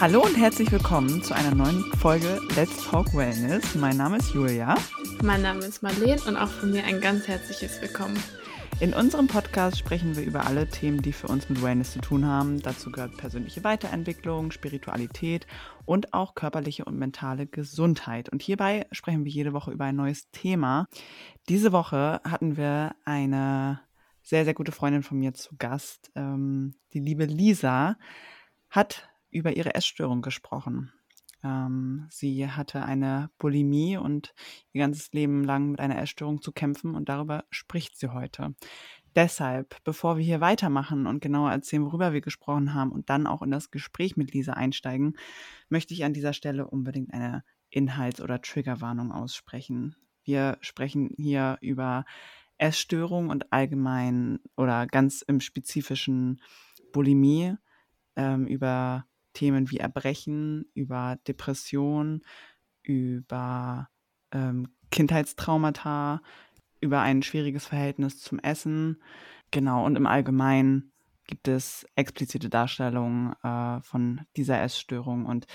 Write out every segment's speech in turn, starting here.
Hallo und herzlich willkommen zu einer neuen Folge Let's Talk Wellness. Mein Name ist Julia. Mein Name ist Marlene und auch von mir ein ganz herzliches Willkommen. In unserem Podcast sprechen wir über alle Themen, die für uns mit Wellness zu tun haben. Dazu gehört persönliche Weiterentwicklung, Spiritualität und auch körperliche und mentale Gesundheit. Und hierbei sprechen wir jede Woche über ein neues Thema. Diese Woche hatten wir eine sehr, sehr gute Freundin von mir zu Gast. Ähm, die liebe Lisa hat über ihre Essstörung gesprochen. Ähm, sie hatte eine Bulimie und ihr ganzes Leben lang mit einer Essstörung zu kämpfen und darüber spricht sie heute. Deshalb, bevor wir hier weitermachen und genauer erzählen, worüber wir gesprochen haben und dann auch in das Gespräch mit Lisa einsteigen, möchte ich an dieser Stelle unbedingt eine Inhalts- oder Triggerwarnung aussprechen. Wir sprechen hier über Essstörung und allgemein oder ganz im spezifischen Bulimie, ähm, über Themen wie Erbrechen, über Depression, über ähm, Kindheitstraumata, über ein schwieriges Verhältnis zum Essen. Genau, und im Allgemeinen gibt es explizite Darstellungen äh, von dieser Essstörung. Und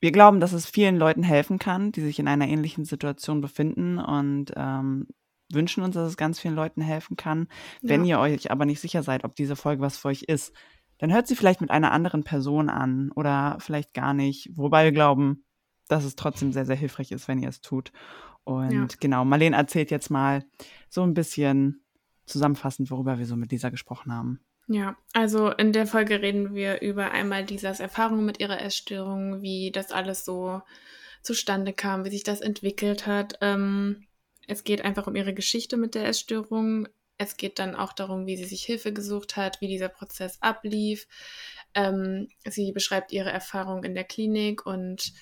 wir glauben, dass es vielen Leuten helfen kann, die sich in einer ähnlichen Situation befinden und ähm, wünschen uns, dass es ganz vielen Leuten helfen kann. Ja. Wenn ihr euch aber nicht sicher seid, ob diese Folge was für euch ist, dann hört sie vielleicht mit einer anderen Person an oder vielleicht gar nicht. Wobei wir glauben, dass es trotzdem sehr, sehr hilfreich ist, wenn ihr es tut. Und ja. genau, Marlene erzählt jetzt mal so ein bisschen zusammenfassend, worüber wir so mit Lisa gesprochen haben. Ja, also in der Folge reden wir über einmal Lisas Erfahrungen mit ihrer Essstörung, wie das alles so zustande kam, wie sich das entwickelt hat. Ähm, es geht einfach um ihre Geschichte mit der Essstörung, es geht dann auch darum, wie sie sich Hilfe gesucht hat, wie dieser Prozess ablief. Ähm, sie beschreibt ihre Erfahrung in der Klinik und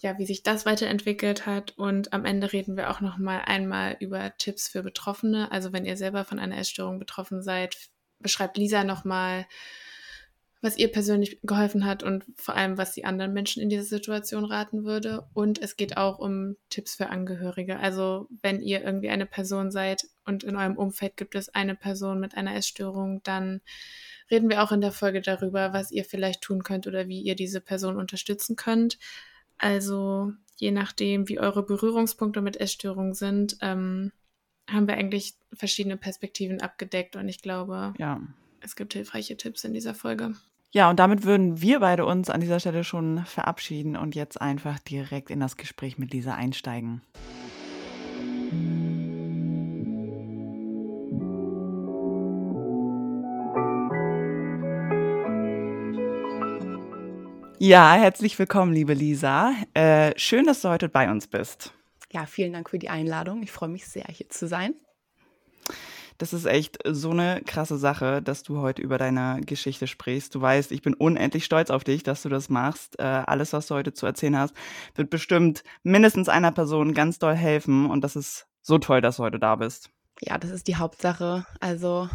ja, wie sich das weiterentwickelt hat. Und am Ende reden wir auch noch mal einmal über Tipps für Betroffene. Also wenn ihr selber von einer Essstörung betroffen seid, beschreibt Lisa noch mal, was ihr persönlich geholfen hat und vor allem, was sie anderen Menschen in dieser Situation raten würde. Und es geht auch um Tipps für Angehörige. Also wenn ihr irgendwie eine Person seid und in eurem Umfeld gibt es eine Person mit einer Essstörung, dann reden wir auch in der Folge darüber, was ihr vielleicht tun könnt oder wie ihr diese Person unterstützen könnt. Also je nachdem, wie eure Berührungspunkte mit Essstörungen sind, ähm, haben wir eigentlich verschiedene Perspektiven abgedeckt und ich glaube, ja. es gibt hilfreiche Tipps in dieser Folge. Ja, und damit würden wir beide uns an dieser Stelle schon verabschieden und jetzt einfach direkt in das Gespräch mit Lisa einsteigen. Ja, herzlich willkommen, liebe Lisa. Äh, schön, dass du heute bei uns bist. Ja, vielen Dank für die Einladung. Ich freue mich sehr, hier zu sein. Das ist echt so eine krasse Sache, dass du heute über deine Geschichte sprichst. Du weißt, ich bin unendlich stolz auf dich, dass du das machst. Äh, alles, was du heute zu erzählen hast, wird bestimmt mindestens einer Person ganz doll helfen. Und das ist so toll, dass du heute da bist. Ja, das ist die Hauptsache. Also,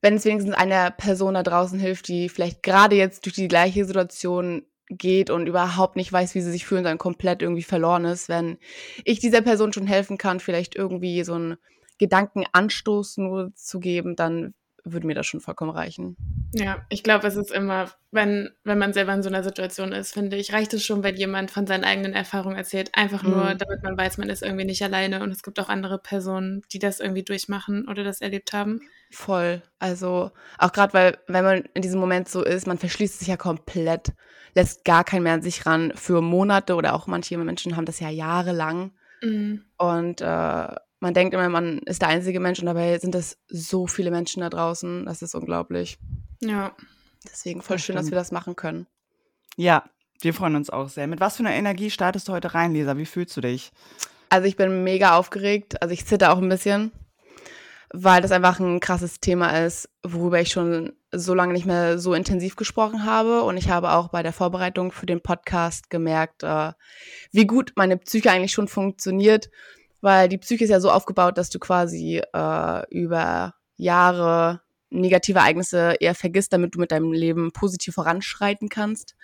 wenn es wenigstens einer Person da draußen hilft, die vielleicht gerade jetzt durch die gleiche Situation geht und überhaupt nicht weiß, wie sie sich fühlen, dann komplett irgendwie verloren ist, wenn ich dieser Person schon helfen kann, vielleicht irgendwie so ein Gedankenanstoß nur zu geben, dann würde mir das schon vollkommen reichen. Ja, ich glaube, es ist immer, wenn, wenn man selber in so einer Situation ist, finde ich, reicht es schon, wenn jemand von seinen eigenen Erfahrungen erzählt. Einfach nur, mhm. damit man weiß, man ist irgendwie nicht alleine und es gibt auch andere Personen, die das irgendwie durchmachen oder das erlebt haben. Voll. Also auch gerade, weil, wenn man in diesem Moment so ist, man verschließt sich ja komplett, lässt gar keinen mehr an sich ran für Monate oder auch manche Menschen haben das ja jahrelang. Mhm. Und äh, man denkt immer, man ist der einzige Mensch und dabei sind es so viele Menschen da draußen. Das ist unglaublich. Ja. Deswegen voll das schön, dass wir das machen können. Ja, wir freuen uns auch sehr. Mit was für einer Energie startest du heute rein, Lisa? Wie fühlst du dich? Also ich bin mega aufgeregt. Also ich zitter auch ein bisschen, weil das einfach ein krasses Thema ist, worüber ich schon so lange nicht mehr so intensiv gesprochen habe. Und ich habe auch bei der Vorbereitung für den Podcast gemerkt, äh, wie gut meine Psyche eigentlich schon funktioniert weil die Psyche ist ja so aufgebaut, dass du quasi äh, über Jahre negative Ereignisse eher vergisst, damit du mit deinem Leben positiv voranschreiten kannst.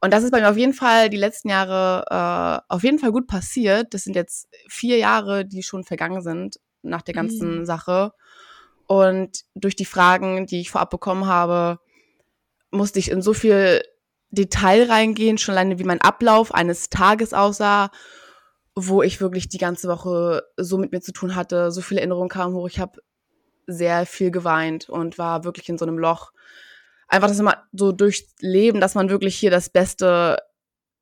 Und das ist bei mir auf jeden Fall die letzten Jahre äh, auf jeden Fall gut passiert. Das sind jetzt vier Jahre, die schon vergangen sind nach der ganzen mhm. Sache. Und durch die Fragen, die ich vorab bekommen habe, musste ich in so viel Detail reingehen, schon alleine wie mein Ablauf eines Tages aussah, wo ich wirklich die ganze Woche so mit mir zu tun hatte, so viele Erinnerungen kamen hoch. Ich habe sehr viel geweint und war wirklich in so einem Loch. Einfach das immer so durchleben, dass man wirklich hier das Beste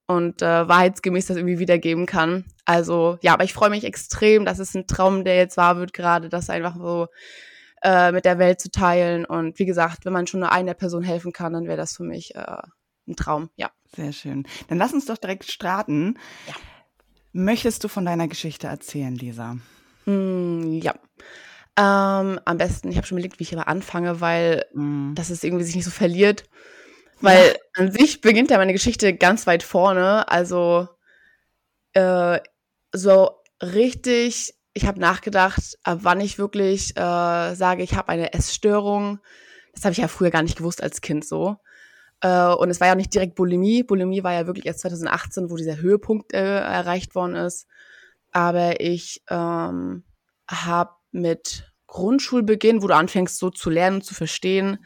und äh, wahrheitsgemäß das irgendwie wiedergeben kann. Also ja, aber ich freue mich extrem, dass es ein Traum, der jetzt wahr wird, gerade das einfach so äh, mit der Welt zu teilen. Und wie gesagt, wenn man schon nur einer Person helfen kann, dann wäre das für mich äh, ein Traum, ja. Sehr schön. Dann lass uns doch direkt starten. Ja. Möchtest du von deiner Geschichte erzählen, Lisa? Mm, ja. Ähm, am besten, ich habe schon überlegt, wie ich aber anfange, weil mm. das ist irgendwie sich nicht so verliert. Weil ja. an sich beginnt ja meine Geschichte ganz weit vorne. Also äh, so richtig, ich habe nachgedacht, ab wann ich wirklich äh, sage, ich habe eine Essstörung. Das habe ich ja früher gar nicht gewusst als Kind so. Äh, und es war ja nicht direkt Bulimie. Bulimie war ja wirklich erst 2018, wo dieser Höhepunkt äh, erreicht worden ist. Aber ich ähm, habe mit Grundschulbeginn, wo du anfängst so zu lernen, zu verstehen,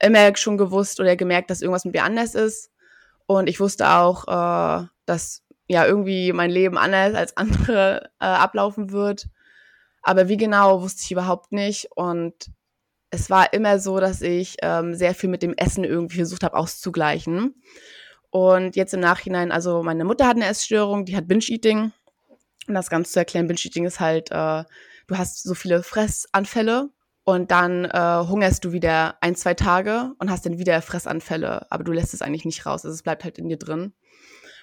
immer schon gewusst oder gemerkt, dass irgendwas mit mir anders ist. Und ich wusste auch, äh, dass ja irgendwie mein Leben anders als andere äh, ablaufen wird. Aber wie genau, wusste ich überhaupt nicht. Und es war immer so, dass ich ähm, sehr viel mit dem Essen irgendwie versucht habe auszugleichen. Und jetzt im Nachhinein, also meine Mutter hat eine Essstörung, die hat Binge-Eating. Um das Ganze zu erklären, Binge-Eating ist halt, äh, du hast so viele Fressanfälle und dann äh, hungerst du wieder ein, zwei Tage und hast dann wieder Fressanfälle, aber du lässt es eigentlich nicht raus, also es bleibt halt in dir drin.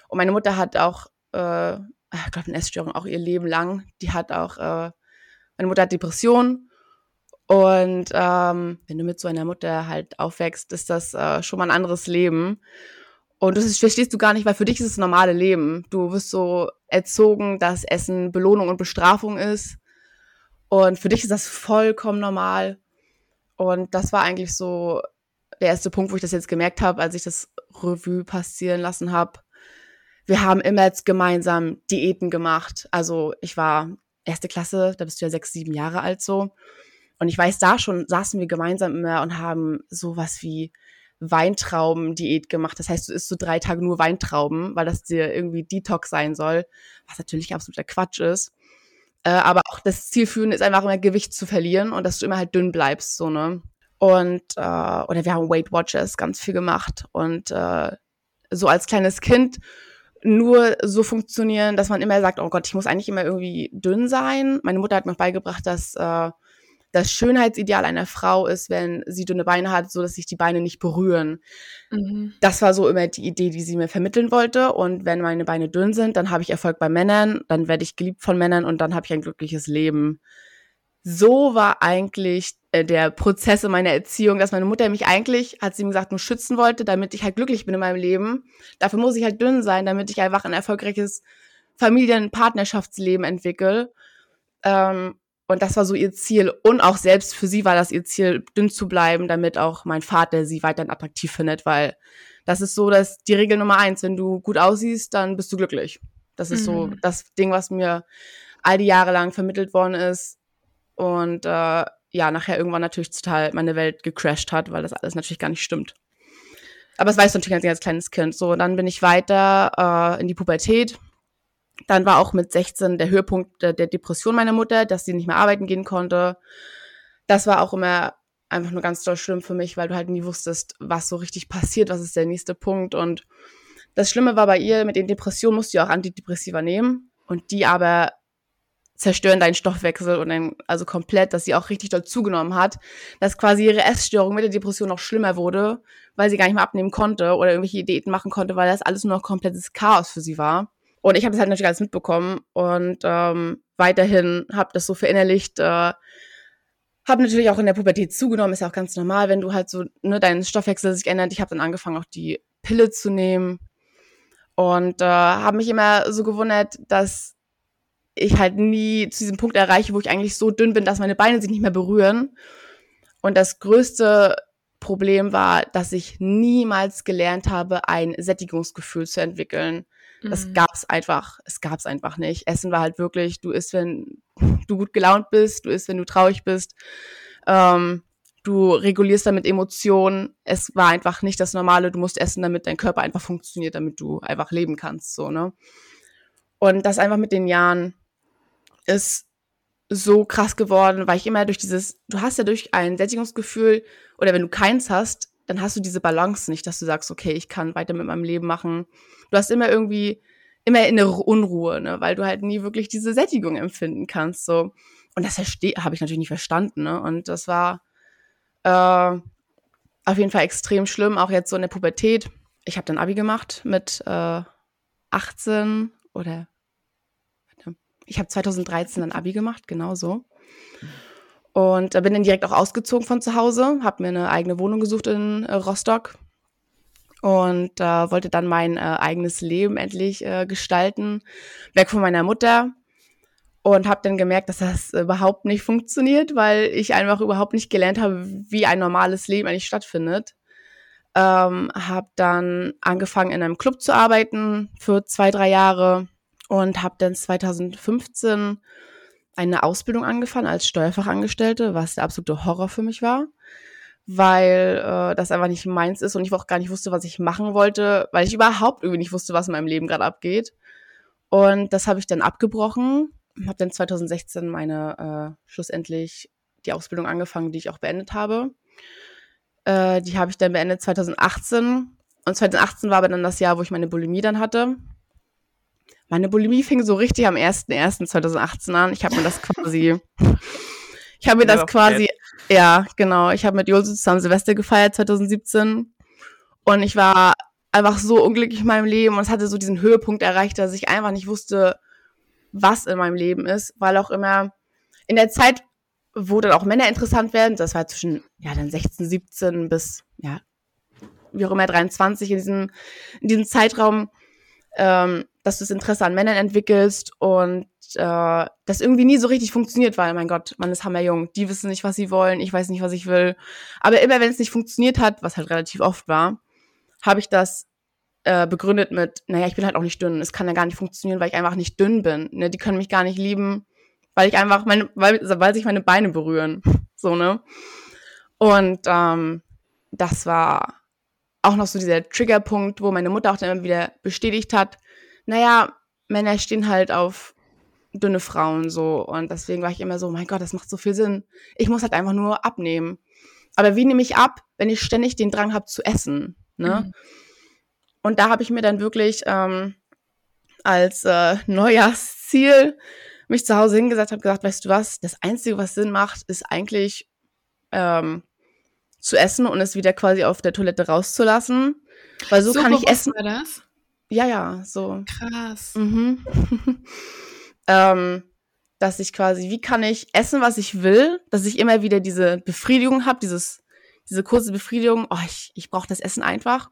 Und meine Mutter hat auch, äh, ich glaube, eine Essstörung auch ihr Leben lang. Die hat auch, äh, meine Mutter hat Depressionen und ähm, wenn du mit so einer Mutter halt aufwächst, ist das äh, schon mal ein anderes Leben. Und das verstehst du gar nicht, weil für dich ist es das normale Leben. Du wirst so erzogen, dass Essen Belohnung und Bestrafung ist. Und für dich ist das vollkommen normal. Und das war eigentlich so der erste Punkt, wo ich das jetzt gemerkt habe, als ich das Revue passieren lassen habe. Wir haben immer jetzt gemeinsam Diäten gemacht. Also ich war erste Klasse, da bist du ja sechs, sieben Jahre alt so. Und ich weiß, da schon saßen wir gemeinsam immer und haben sowas wie Weintrauben-Diät gemacht. Das heißt, du isst so drei Tage nur Weintrauben, weil das dir irgendwie Detox sein soll, was natürlich absoluter Quatsch ist. Äh, aber auch das Zielführen ist einfach immer Gewicht zu verlieren und dass du immer halt dünn bleibst, so, ne? Und, äh, oder wir haben Weight Watchers ganz viel gemacht und äh, so als kleines Kind nur so funktionieren, dass man immer sagt, oh Gott, ich muss eigentlich immer irgendwie dünn sein. Meine Mutter hat mir beigebracht, dass äh, das Schönheitsideal einer Frau ist, wenn sie dünne Beine hat, so dass sich die Beine nicht berühren. Mhm. Das war so immer die Idee, die sie mir vermitteln wollte. Und wenn meine Beine dünn sind, dann habe ich Erfolg bei Männern, dann werde ich geliebt von Männern und dann habe ich ein glückliches Leben. So war eigentlich äh, der Prozess in meiner Erziehung, dass meine Mutter mich eigentlich, hat sie mir gesagt, nur schützen wollte, damit ich halt glücklich bin in meinem Leben. Dafür muss ich halt dünn sein, damit ich einfach ein erfolgreiches Familien-Partnerschaftsleben entwickle. Ähm, und das war so ihr Ziel. Und auch selbst für sie war das ihr Ziel, dünn zu bleiben, damit auch mein Vater sie weiterhin attraktiv findet, weil das ist so, dass die Regel Nummer eins, wenn du gut aussiehst, dann bist du glücklich. Das ist mhm. so das Ding, was mir all die Jahre lang vermittelt worden ist. Und äh, ja, nachher irgendwann natürlich total meine Welt gecrashed hat, weil das alles natürlich gar nicht stimmt. Aber es weiß natürlich als, als kleines Kind. So, dann bin ich weiter äh, in die Pubertät, dann war auch mit 16 der Höhepunkt der, Depression meiner Mutter, dass sie nicht mehr arbeiten gehen konnte. Das war auch immer einfach nur ganz doll schlimm für mich, weil du halt nie wusstest, was so richtig passiert, was ist der nächste Punkt. Und das Schlimme war bei ihr, mit den Depressionen musst du ja auch Antidepressiva nehmen. Und die aber zerstören deinen Stoffwechsel und dann, also komplett, dass sie auch richtig doll zugenommen hat, dass quasi ihre Essstörung mit der Depression noch schlimmer wurde, weil sie gar nicht mehr abnehmen konnte oder irgendwelche Diäten machen konnte, weil das alles nur noch komplettes Chaos für sie war. Und ich habe das halt natürlich alles mitbekommen und ähm, weiterhin habe das so verinnerlicht. Äh, habe natürlich auch in der Pubertät zugenommen, ist ja auch ganz normal, wenn du halt so, ne, dein Stoffwechsel sich ändert. Ich habe dann angefangen, auch die Pille zu nehmen und äh, habe mich immer so gewundert, dass ich halt nie zu diesem Punkt erreiche, wo ich eigentlich so dünn bin, dass meine Beine sich nicht mehr berühren. Und das größte Problem war, dass ich niemals gelernt habe, ein Sättigungsgefühl zu entwickeln. Das mhm. gab's einfach, es gab's einfach nicht. Essen war halt wirklich, du isst, wenn du gut gelaunt bist, du isst, wenn du traurig bist. Ähm, du regulierst damit Emotionen. Es war einfach nicht das Normale. Du musst essen, damit dein Körper einfach funktioniert, damit du einfach leben kannst, so, ne? Und das einfach mit den Jahren ist so krass geworden, weil ich immer durch dieses, du hast ja durch ein Sättigungsgefühl oder wenn du keins hast, dann hast du diese Balance nicht, dass du sagst, okay, ich kann weiter mit meinem Leben machen. Du hast immer irgendwie, immer innere Unruhe, ne, weil du halt nie wirklich diese Sättigung empfinden kannst, so. Und das habe ich natürlich nicht verstanden, ne, und das war, äh, auf jeden Fall extrem schlimm, auch jetzt so in der Pubertät. Ich habe dann Abi gemacht mit äh, 18 oder ich habe 2013 ein Abi gemacht, genau so. Und da bin dann direkt auch ausgezogen von zu Hause, habe mir eine eigene Wohnung gesucht in äh, Rostock. Und äh, wollte dann mein äh, eigenes Leben endlich äh, gestalten, weg von meiner Mutter. Und habe dann gemerkt, dass das überhaupt nicht funktioniert, weil ich einfach überhaupt nicht gelernt habe, wie ein normales Leben eigentlich stattfindet. Ähm, habe dann angefangen in einem Club zu arbeiten für zwei, drei Jahre und habe dann 2015 eine Ausbildung angefangen als Steuerfachangestellte, was der absolute Horror für mich war, weil äh, das einfach nicht meins ist und ich auch gar nicht wusste, was ich machen wollte, weil ich überhaupt irgendwie nicht wusste, was in meinem Leben gerade abgeht. Und das habe ich dann abgebrochen, habe dann 2016 meine äh, schlussendlich die Ausbildung angefangen, die ich auch beendet habe. Äh, die habe ich dann beendet 2018 und 2018 war aber dann das Jahr, wo ich meine Bulimie dann hatte. Meine Bulimie fing so richtig am 01.01.2018 an. Ich habe mir das quasi, ich habe mir das quasi, ja, genau, ich habe mit Jose zusammen Silvester gefeiert 2017 und ich war einfach so unglücklich in meinem Leben. Und es hatte so diesen Höhepunkt erreicht, dass ich einfach nicht wusste, was in meinem Leben ist, weil auch immer in der Zeit, wo dann auch Männer interessant werden, das war zwischen, ja, dann 16, 17 bis, ja, wie auch immer, 23 in diesem, in diesem Zeitraum, ähm, dass du das Interesse an Männern entwickelst und äh, das irgendwie nie so richtig funktioniert, weil, mein Gott, man ist hammerjung. Die wissen nicht, was sie wollen, ich weiß nicht, was ich will. Aber immer wenn es nicht funktioniert hat, was halt relativ oft war, habe ich das äh, begründet mit, naja, ich bin halt auch nicht dünn. Es kann ja gar nicht funktionieren, weil ich einfach nicht dünn bin. Ne? Die können mich gar nicht lieben, weil ich einfach meine, weil, weil sich meine Beine berühren. so, ne? Und ähm, das war auch noch so dieser Triggerpunkt, wo meine Mutter auch dann immer wieder bestätigt hat, naja, Männer stehen halt auf dünne Frauen so. Und deswegen war ich immer so, mein Gott, das macht so viel Sinn. Ich muss halt einfach nur abnehmen. Aber wie nehme ich ab, wenn ich ständig den Drang habe zu essen? Ne? Mhm. Und da habe ich mir dann wirklich ähm, als äh, Neujahrsziel mich zu Hause hingesetzt, habe gesagt, weißt du was, das Einzige, was Sinn macht, ist eigentlich ähm, zu essen und es wieder quasi auf der Toilette rauszulassen. Weil so, so kann ich essen. War das? Ja, ja, so. Krass. Mhm. ähm, dass ich quasi, wie kann ich essen, was ich will, dass ich immer wieder diese Befriedigung habe, dieses, diese kurze Befriedigung, oh, ich, ich brauche das Essen einfach.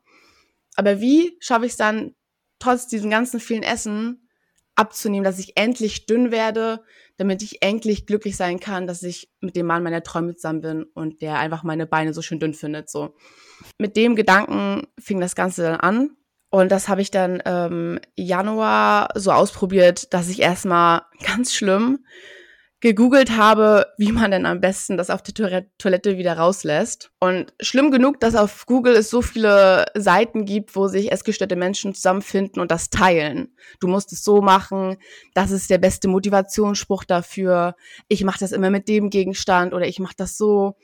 Aber wie schaffe ich es dann, trotz diesem ganzen vielen Essen abzunehmen, dass ich endlich dünn werde, damit ich endlich glücklich sein kann, dass ich mit dem Mann meiner Träume zusammen bin und der einfach meine Beine so schön dünn findet. So. Mit dem Gedanken fing das Ganze dann an. Und das habe ich dann ähm, Januar so ausprobiert, dass ich erstmal ganz schlimm gegoogelt habe, wie man denn am besten das auf der Toilette wieder rauslässt. Und schlimm genug, dass auf Google es so viele Seiten gibt, wo sich essgestörte Menschen zusammenfinden und das teilen. Du musst es so machen, das ist der beste Motivationsspruch dafür. Ich mache das immer mit dem Gegenstand oder ich mache das so.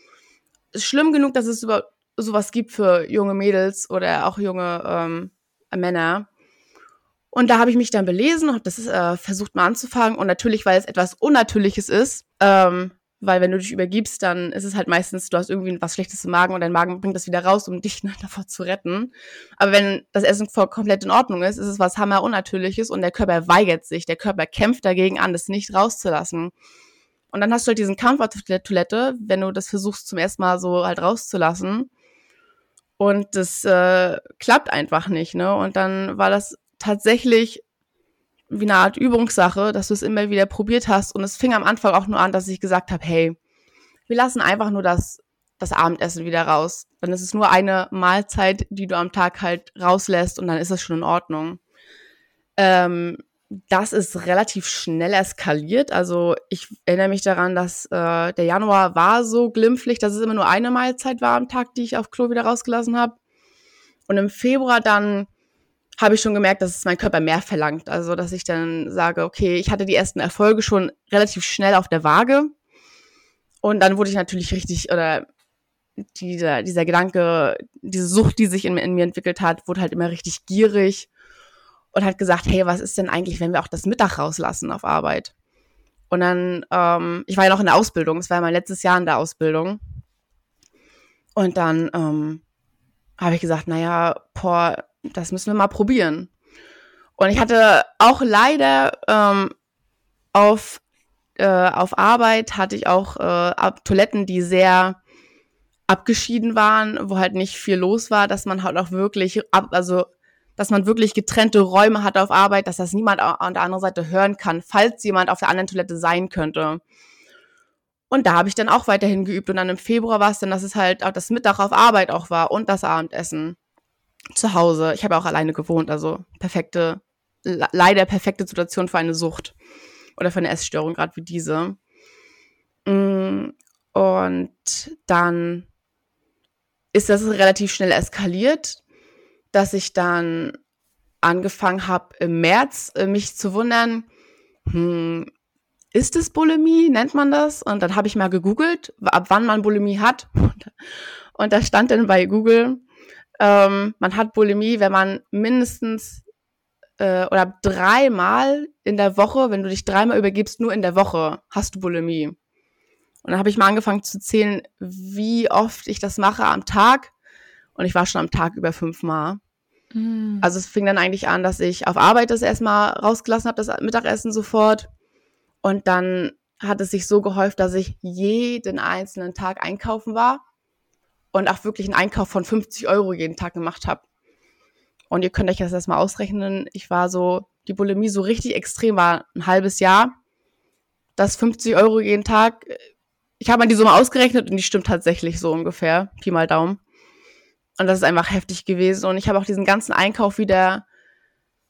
Schlimm genug, dass es über sowas gibt für junge Mädels oder auch junge ähm, Männer. Und da habe ich mich dann belesen und habe das äh, versucht mal anzufangen. Und natürlich, weil es etwas Unnatürliches ist, ähm, weil wenn du dich übergibst, dann ist es halt meistens, du hast irgendwie was Schlechtes im Magen und dein Magen bringt das wieder raus, um dich ne, davor zu retten. Aber wenn das Essen voll komplett in Ordnung ist, ist es was hammer Unnatürliches und der Körper weigert sich, der Körper kämpft dagegen an, das nicht rauszulassen. Und dann hast du halt diesen Kampf auf der Toilette, wenn du das versuchst zum ersten Mal so halt rauszulassen. Und das äh, klappt einfach nicht, ne? Und dann war das tatsächlich wie eine Art Übungssache, dass du es immer wieder probiert hast. Und es fing am Anfang auch nur an, dass ich gesagt habe, hey, wir lassen einfach nur das, das Abendessen wieder raus. Dann ist es nur eine Mahlzeit, die du am Tag halt rauslässt und dann ist es schon in Ordnung. Ähm, das ist relativ schnell eskaliert. Also ich erinnere mich daran, dass äh, der Januar war so glimpflich, dass es immer nur eine Mahlzeit war am Tag, die ich auf Klo wieder rausgelassen habe. Und im Februar dann habe ich schon gemerkt, dass es mein Körper mehr verlangt. Also dass ich dann sage, okay, ich hatte die ersten Erfolge schon relativ schnell auf der Waage. Und dann wurde ich natürlich richtig, oder dieser, dieser Gedanke, diese Sucht, die sich in, in mir entwickelt hat, wurde halt immer richtig gierig und hat gesagt, hey, was ist denn eigentlich, wenn wir auch das Mittag rauslassen auf Arbeit? Und dann, ähm, ich war ja noch in der Ausbildung, es war ja mein letztes Jahr in der Ausbildung. Und dann ähm, habe ich gesagt, naja, boah, das müssen wir mal probieren. Und ich hatte auch leider ähm, auf, äh, auf Arbeit hatte ich auch äh, Toiletten, die sehr abgeschieden waren, wo halt nicht viel los war, dass man halt auch wirklich ab, also dass man wirklich getrennte Räume hat auf Arbeit, dass das niemand an der anderen Seite hören kann, falls jemand auf der anderen Toilette sein könnte. Und da habe ich dann auch weiterhin geübt. Und dann im Februar war es dann, dass es halt auch das Mittag auf Arbeit auch war und das Abendessen zu Hause. Ich habe auch alleine gewohnt, also perfekte, leider perfekte Situation für eine Sucht oder für eine Essstörung, gerade wie diese. Mm, und dann ist das relativ schnell eskaliert dass ich dann angefangen habe im März äh, mich zu wundern, hm, ist es Bulimie, nennt man das? Und dann habe ich mal gegoogelt, ab wann man Bulimie hat. Und da stand dann bei Google, ähm, man hat Bulimie, wenn man mindestens äh, oder dreimal in der Woche, wenn du dich dreimal übergibst, nur in der Woche hast du Bulimie. Und dann habe ich mal angefangen zu zählen, wie oft ich das mache am Tag. Und ich war schon am Tag über fünfmal. Mhm. Also es fing dann eigentlich an, dass ich auf Arbeit das erstmal rausgelassen habe, das Mittagessen sofort. Und dann hat es sich so gehäuft, dass ich jeden einzelnen Tag einkaufen war und auch wirklich einen Einkauf von 50 Euro jeden Tag gemacht habe. Und ihr könnt euch das erstmal ausrechnen. Ich war so, die Bulimie so richtig extrem war ein halbes Jahr. Das 50 Euro jeden Tag. Ich habe mal die Summe ausgerechnet und die stimmt tatsächlich so ungefähr. Pi mal Daumen. Und das ist einfach heftig gewesen. Und ich habe auch diesen ganzen Einkauf wieder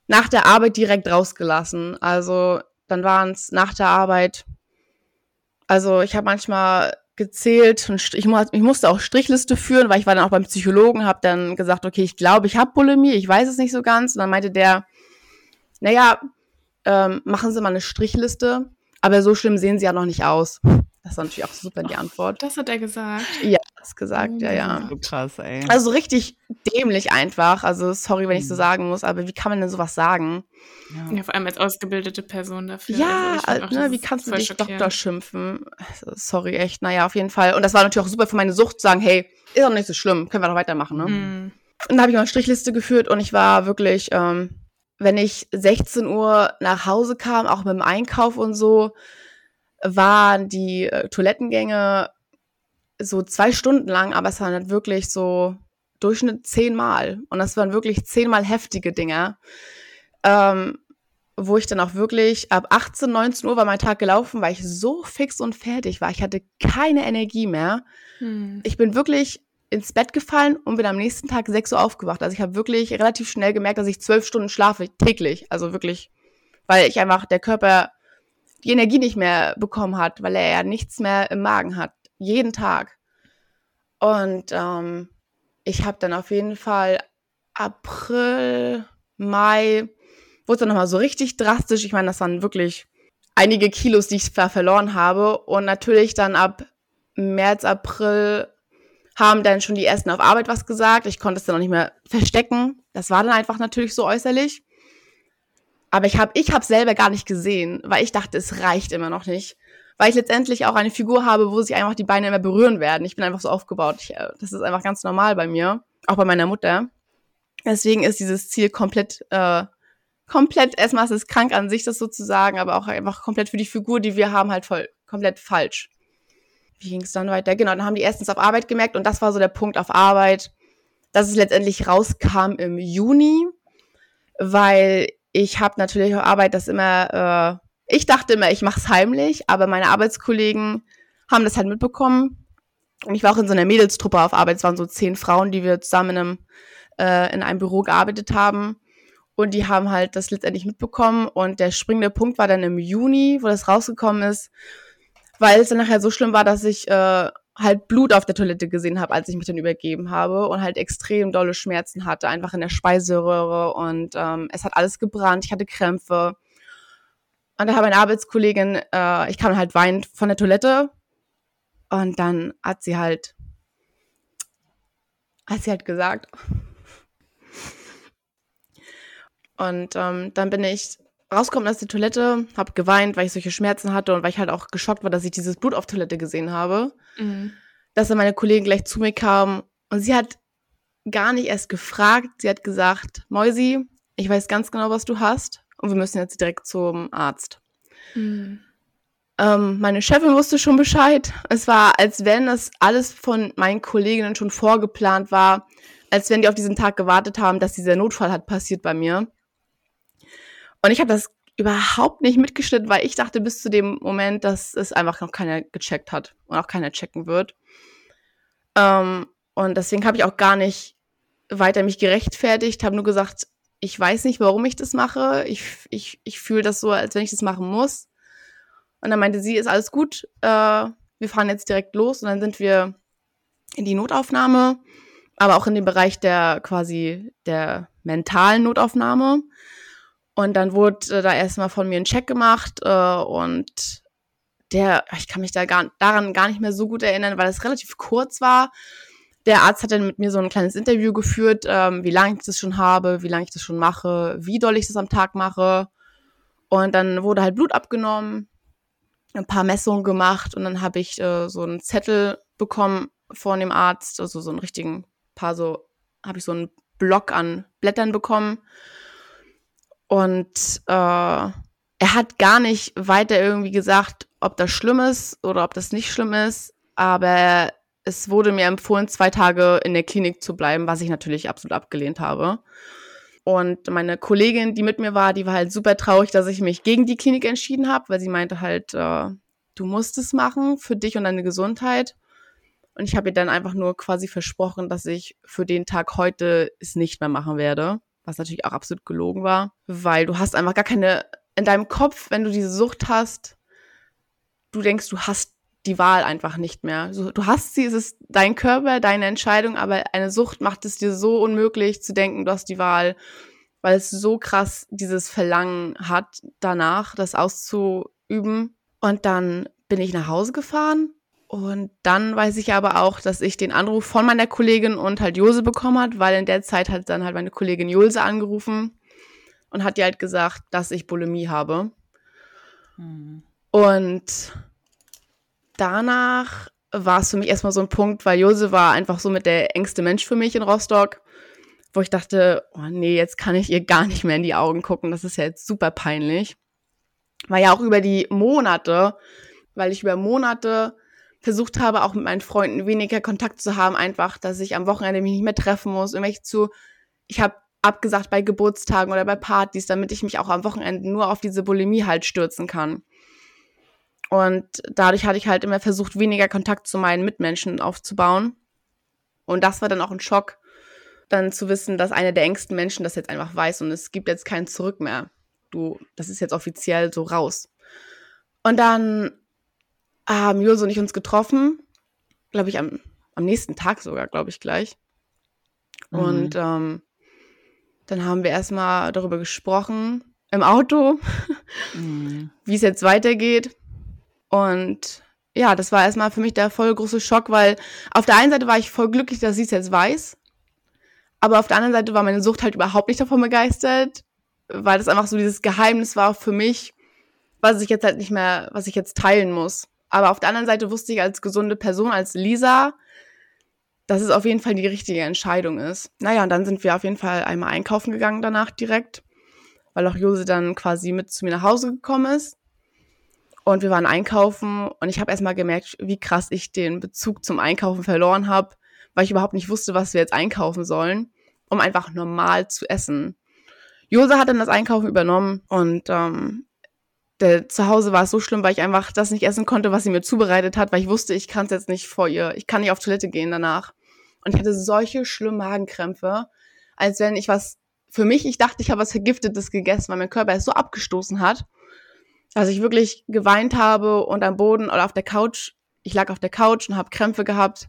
nach der Arbeit direkt rausgelassen. Also dann waren es nach der Arbeit. Also ich habe manchmal gezählt und ich, ich, musste auch Strichliste führen, weil ich war dann auch beim Psychologen, habe dann gesagt, okay, ich glaube, ich habe Bulimie, ich weiß es nicht so ganz. Und dann meinte der, naja, ähm, machen Sie mal eine Strichliste, aber so schlimm sehen Sie ja noch nicht aus. Das war natürlich auch super die Antwort. Das hat er gesagt. Ja, das gesagt, oh, ja, ja. So krass, ey. Also richtig dämlich einfach. Also sorry, wenn ich so mhm. sagen muss, aber wie kann man denn sowas sagen? Ja, ja vor allem als ausgebildete Person dafür. Ja, also auch, ne, wie kannst du dich schockierend. Doktor schimpfen? Also, sorry, echt. Naja, auf jeden Fall. Und das war natürlich auch super für meine Sucht zu sagen, hey, ist doch nicht so schlimm, können wir doch weitermachen, ne? Mhm. Und da habe ich mal eine Strichliste geführt und ich war wirklich, ähm, wenn ich 16 Uhr nach Hause kam, auch mit dem Einkauf und so, waren die äh, Toilettengänge so zwei Stunden lang, aber es waren halt wirklich so Durchschnitt zehnmal. Und das waren wirklich zehnmal heftige Dinge. Ähm, wo ich dann auch wirklich ab 18, 19 Uhr war mein Tag gelaufen, weil ich so fix und fertig war. Ich hatte keine Energie mehr. Hm. Ich bin wirklich ins Bett gefallen und bin am nächsten Tag 6 Uhr aufgewacht. Also ich habe wirklich relativ schnell gemerkt, dass ich zwölf Stunden schlafe täglich. Also wirklich, weil ich einfach der Körper die Energie nicht mehr bekommen hat, weil er ja nichts mehr im Magen hat. Jeden Tag. Und ähm, ich habe dann auf jeden Fall April, Mai, wurde es dann nochmal so richtig drastisch. Ich meine, das waren wirklich einige Kilos, die ich verloren habe. Und natürlich dann ab März, April haben dann schon die ersten auf Arbeit was gesagt. Ich konnte es dann noch nicht mehr verstecken. Das war dann einfach natürlich so äußerlich. Aber ich habe ich hab selber gar nicht gesehen, weil ich dachte, es reicht immer noch nicht. Weil ich letztendlich auch eine Figur habe, wo sich einfach die Beine immer berühren werden. Ich bin einfach so aufgebaut. Ich, äh, das ist einfach ganz normal bei mir. Auch bei meiner Mutter. Deswegen ist dieses Ziel komplett, äh, komplett, erstmal ist es krank an sich, das sozusagen, aber auch einfach komplett für die Figur, die wir haben, halt voll, komplett falsch. Wie ging es dann weiter? Genau, dann haben die erstens auf Arbeit gemerkt und das war so der Punkt auf Arbeit, dass es letztendlich rauskam im Juni, weil ich habe natürlich auch Arbeit, das immer, äh, ich dachte immer, ich mache es heimlich, aber meine Arbeitskollegen haben das halt mitbekommen. Und ich war auch in so einer Mädelstruppe auf Arbeit. Es waren so zehn Frauen, die wir zusammen in einem, äh, in einem Büro gearbeitet haben. Und die haben halt das letztendlich mitbekommen. Und der springende Punkt war dann im Juni, wo das rausgekommen ist, weil es dann nachher so schlimm war, dass ich äh, halt Blut auf der Toilette gesehen habe, als ich mich dann übergeben habe und halt extrem dolle Schmerzen hatte, einfach in der Speiseröhre und ähm, es hat alles gebrannt, ich hatte Krämpfe. Und da habe eine Arbeitskollegin, äh, ich kam halt weinend von der Toilette und dann hat sie halt, hat sie halt gesagt. Und ähm, dann bin ich rausgekommen aus der Toilette, habe geweint, weil ich solche Schmerzen hatte und weil ich halt auch geschockt war, dass ich dieses Blut auf Toilette gesehen habe. Mhm. Dass dann meine Kollegin gleich zu mir kam und sie hat gar nicht erst gefragt. Sie hat gesagt, Mäusi, ich weiß ganz genau, was du hast und wir müssen jetzt direkt zum Arzt. Mhm. Ähm, meine Chefin wusste schon Bescheid. Es war, als wenn das alles von meinen Kolleginnen schon vorgeplant war, als wenn die auf diesen Tag gewartet haben, dass dieser Notfall hat passiert bei mir. Und ich habe das überhaupt nicht mitgeschnitten, weil ich dachte bis zu dem Moment, dass es einfach noch keiner gecheckt hat und auch keiner checken wird. Ähm, und deswegen habe ich auch gar nicht weiter mich gerechtfertigt, habe nur gesagt, ich weiß nicht, warum ich das mache. Ich, ich, ich fühle das so, als wenn ich das machen muss. Und dann meinte sie, ist alles gut, äh, wir fahren jetzt direkt los. Und dann sind wir in die Notaufnahme, aber auch in den Bereich der quasi der mentalen Notaufnahme. Und dann wurde äh, da erstmal von mir ein Check gemacht äh, und der, ich kann mich da gar, daran gar nicht mehr so gut erinnern, weil es relativ kurz war. Der Arzt hat dann mit mir so ein kleines Interview geführt, ähm, wie lange ich das schon habe, wie lange ich das schon mache, wie doll ich das am Tag mache. Und dann wurde halt Blut abgenommen, ein paar Messungen gemacht und dann habe ich äh, so einen Zettel bekommen von dem Arzt, also so einen richtigen paar so, habe ich so einen Block an Blättern bekommen. Und äh, er hat gar nicht weiter irgendwie gesagt, ob das schlimm ist oder ob das nicht schlimm ist, aber es wurde mir empfohlen, zwei Tage in der Klinik zu bleiben, was ich natürlich absolut abgelehnt habe. Und meine Kollegin, die mit mir war, die war halt super traurig, dass ich mich gegen die Klinik entschieden habe, weil sie meinte halt, äh, du musst es machen für dich und deine Gesundheit. Und ich habe ihr dann einfach nur quasi versprochen, dass ich für den Tag heute es nicht mehr machen werde, was natürlich auch absolut gelogen war, weil du hast einfach gar keine in deinem Kopf, wenn du diese Sucht hast, du denkst, du hast die Wahl einfach nicht mehr. Du hast sie, es ist dein Körper, deine Entscheidung, aber eine Sucht macht es dir so unmöglich zu denken, du hast die Wahl, weil es so krass dieses Verlangen hat, danach das auszuüben. Und dann bin ich nach Hause gefahren und dann weiß ich aber auch, dass ich den Anruf von meiner Kollegin und halt Jose bekommen hat, weil in der Zeit hat dann halt meine Kollegin Jose angerufen und hat ihr halt gesagt, dass ich Bulimie habe. Mhm. Und danach war es für mich erstmal so ein Punkt, weil Jose war einfach so mit der engste Mensch für mich in Rostock, wo ich dachte, oh nee, jetzt kann ich ihr gar nicht mehr in die Augen gucken. Das ist ja jetzt super peinlich. War ja auch über die Monate, weil ich über Monate versucht habe, auch mit meinen Freunden weniger Kontakt zu haben, einfach, dass ich am Wochenende mich nicht mehr treffen muss, irgendwelche zu, ich habe abgesagt bei Geburtstagen oder bei Partys, damit ich mich auch am Wochenende nur auf diese Bulimie halt stürzen kann. Und dadurch hatte ich halt immer versucht, weniger Kontakt zu meinen Mitmenschen aufzubauen. Und das war dann auch ein Schock, dann zu wissen, dass einer der engsten Menschen das jetzt einfach weiß und es gibt jetzt kein Zurück mehr. Du, das ist jetzt offiziell so raus. Und dann haben Jules und ich uns getroffen, glaube ich, am, am nächsten Tag sogar, glaube ich, gleich. Mhm. Und ähm, dann haben wir erstmal darüber gesprochen im Auto, mhm. wie es jetzt weitergeht. Und ja, das war erstmal für mich der voll große Schock, weil auf der einen Seite war ich voll glücklich, dass sie es jetzt weiß. Aber auf der anderen Seite war meine Sucht halt überhaupt nicht davon begeistert, weil das einfach so dieses Geheimnis war für mich, was ich jetzt halt nicht mehr, was ich jetzt teilen muss. Aber auf der anderen Seite wusste ich als gesunde Person, als Lisa, dass es auf jeden Fall die richtige Entscheidung ist. Naja, und dann sind wir auf jeden Fall einmal einkaufen gegangen danach direkt, weil auch Jose dann quasi mit zu mir nach Hause gekommen ist. Und wir waren einkaufen und ich habe erstmal gemerkt, wie krass ich den Bezug zum Einkaufen verloren habe, weil ich überhaupt nicht wusste, was wir jetzt einkaufen sollen, um einfach normal zu essen. Jose hat dann das Einkaufen übernommen und ähm, zu Hause war es so schlimm, weil ich einfach das nicht essen konnte, was sie mir zubereitet hat, weil ich wusste, ich kann es jetzt nicht vor ihr, ich kann nicht auf Toilette gehen danach. Und ich hatte solche schlimmen Magenkrämpfe, als wenn ich was für mich, ich dachte, ich habe was Vergiftetes gegessen, weil mein Körper es so abgestoßen hat, dass ich wirklich geweint habe und am Boden oder auf der Couch, ich lag auf der Couch und habe Krämpfe gehabt.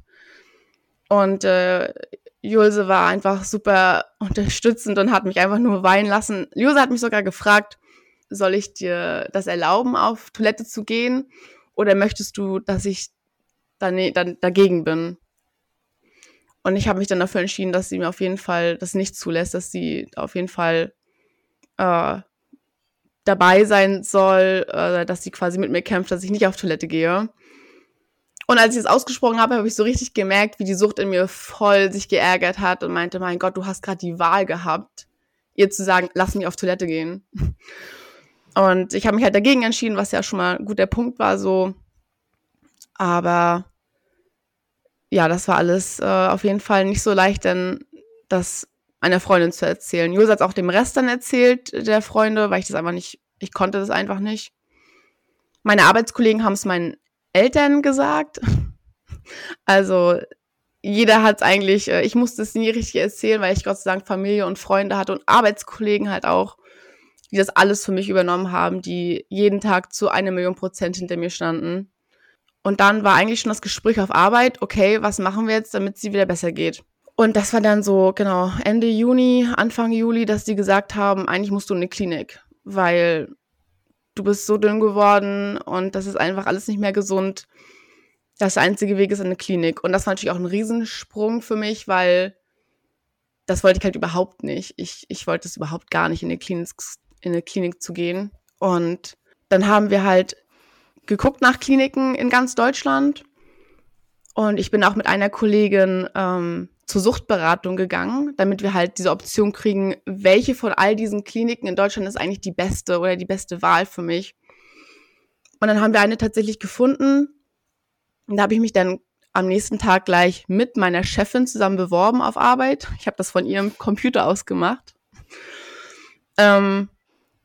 Und äh, Julse war einfach super unterstützend und hat mich einfach nur weinen lassen. Julse hat mich sogar gefragt, soll ich dir das erlauben, auf Toilette zu gehen? Oder möchtest du, dass ich dann, dann dagegen bin? Und ich habe mich dann dafür entschieden, dass sie mir auf jeden Fall das nicht zulässt, dass sie auf jeden Fall äh, dabei sein soll, äh, dass sie quasi mit mir kämpft, dass ich nicht auf Toilette gehe. Und als ich es ausgesprochen habe, habe ich so richtig gemerkt, wie die Sucht in mir voll sich geärgert hat und meinte, mein Gott, du hast gerade die Wahl gehabt, ihr zu sagen, lass mich auf Toilette gehen. Und ich habe mich halt dagegen entschieden, was ja schon mal ein guter Punkt war, so. Aber ja, das war alles äh, auf jeden Fall nicht so leicht, denn das einer Freundin zu erzählen. Jules hat es auch dem Rest dann erzählt, der Freunde, weil ich das einfach nicht, ich konnte das einfach nicht. Meine Arbeitskollegen haben es meinen Eltern gesagt. Also jeder hat es eigentlich, äh, ich musste es nie richtig erzählen, weil ich Gott sei Dank Familie und Freunde hatte und Arbeitskollegen halt auch, die das alles für mich übernommen haben, die jeden Tag zu einer Million Prozent hinter mir standen. Und dann war eigentlich schon das Gespräch auf Arbeit, okay, was machen wir jetzt, damit sie wieder besser geht? Und das war dann so, genau, Ende Juni, Anfang Juli, dass die gesagt haben, eigentlich musst du in eine Klinik, weil du bist so dünn geworden und das ist einfach alles nicht mehr gesund. Das einzige Weg ist in eine Klinik. Und das war natürlich auch ein Riesensprung für mich, weil das wollte ich halt überhaupt nicht. Ich, ich wollte es überhaupt gar nicht, in eine, Klinik, in eine Klinik zu gehen. Und dann haben wir halt geguckt nach Kliniken in ganz Deutschland. Und ich bin auch mit einer Kollegin ähm, zur Suchtberatung gegangen, damit wir halt diese Option kriegen, welche von all diesen Kliniken in Deutschland ist eigentlich die beste oder die beste Wahl für mich. Und dann haben wir eine tatsächlich gefunden. Und da habe ich mich dann am nächsten Tag gleich mit meiner Chefin zusammen beworben auf Arbeit. Ich habe das von ihrem Computer aus gemacht. Ähm,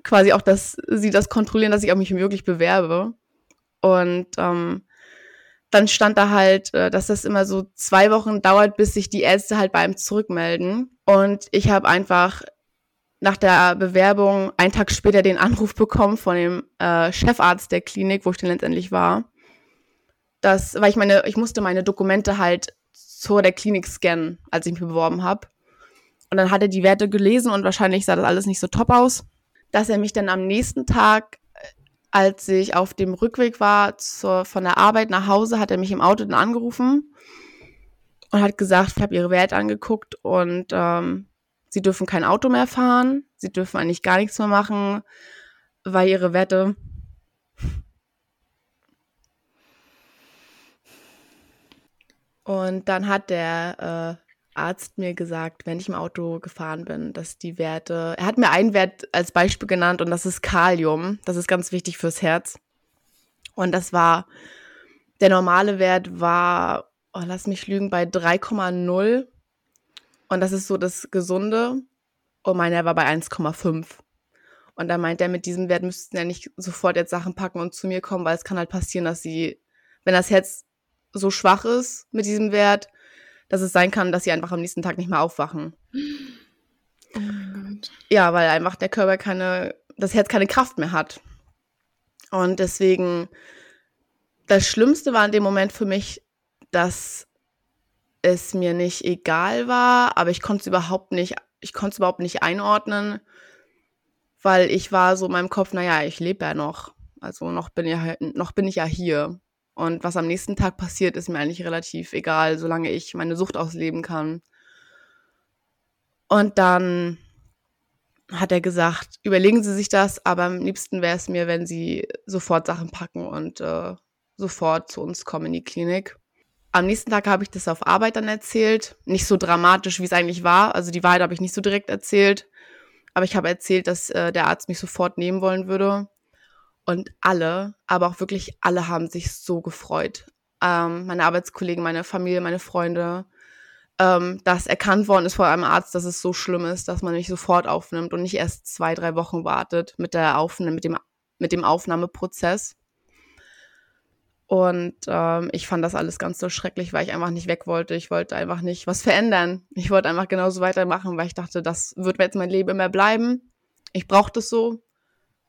quasi auch, dass sie das kontrollieren, dass ich auch mich wirklich bewerbe. Und ähm, dann stand da halt, äh, dass das immer so zwei Wochen dauert, bis sich die Ärzte halt bei ihm zurückmelden. Und ich habe einfach nach der Bewerbung einen Tag später den Anruf bekommen von dem äh, Chefarzt der Klinik, wo ich dann letztendlich war. Das, weil ich meine, ich musste meine Dokumente halt zur der Klinik scannen, als ich mich beworben habe. Und dann hat er die Werte gelesen und wahrscheinlich sah das alles nicht so top aus, dass er mich dann am nächsten Tag als ich auf dem Rückweg war zur, von der Arbeit nach Hause, hat er mich im Auto dann angerufen und hat gesagt, ich habe ihre Werte angeguckt und ähm, sie dürfen kein Auto mehr fahren, sie dürfen eigentlich gar nichts mehr machen, weil ihre Werte Und dann hat der äh, Arzt mir gesagt, wenn ich im Auto gefahren bin, dass die Werte, er hat mir einen Wert als Beispiel genannt und das ist Kalium. Das ist ganz wichtig fürs Herz. Und das war, der normale Wert war, oh, lass mich lügen, bei 3,0. Und das ist so das Gesunde. Und meiner war bei 1,5. Und da meint er, mit diesem Wert müssten ja nicht sofort jetzt Sachen packen und zu mir kommen, weil es kann halt passieren, dass sie, wenn das Herz so schwach ist mit diesem Wert, dass es sein kann, dass sie einfach am nächsten Tag nicht mehr aufwachen. Oh. Ja, weil einfach der Körper keine, das Herz keine Kraft mehr hat. Und deswegen, das Schlimmste war in dem Moment für mich, dass es mir nicht egal war, aber ich konnte es überhaupt nicht, ich konnte es überhaupt nicht einordnen, weil ich war so in meinem Kopf, naja, ich lebe ja noch. Also noch bin, ja, noch bin ich ja hier. Und was am nächsten Tag passiert, ist mir eigentlich relativ egal, solange ich meine Sucht ausleben kann. Und dann hat er gesagt, überlegen Sie sich das, aber am liebsten wäre es mir, wenn Sie sofort Sachen packen und äh, sofort zu uns kommen in die Klinik. Am nächsten Tag habe ich das auf Arbeit dann erzählt. Nicht so dramatisch, wie es eigentlich war. Also die Wahrheit habe ich nicht so direkt erzählt. Aber ich habe erzählt, dass äh, der Arzt mich sofort nehmen wollen würde. Und alle, aber auch wirklich alle haben sich so gefreut. Ähm, meine Arbeitskollegen, meine Familie, meine Freunde, ähm, dass erkannt worden ist vor einem Arzt, dass es so schlimm ist, dass man mich sofort aufnimmt und nicht erst zwei, drei Wochen wartet mit der Aufnahme, mit dem, mit dem Aufnahmeprozess. Und ähm, ich fand das alles ganz so schrecklich, weil ich einfach nicht weg wollte. Ich wollte einfach nicht was verändern. Ich wollte einfach genauso weitermachen, weil ich dachte, das wird mir jetzt mein Leben immer bleiben. Ich brauche das so,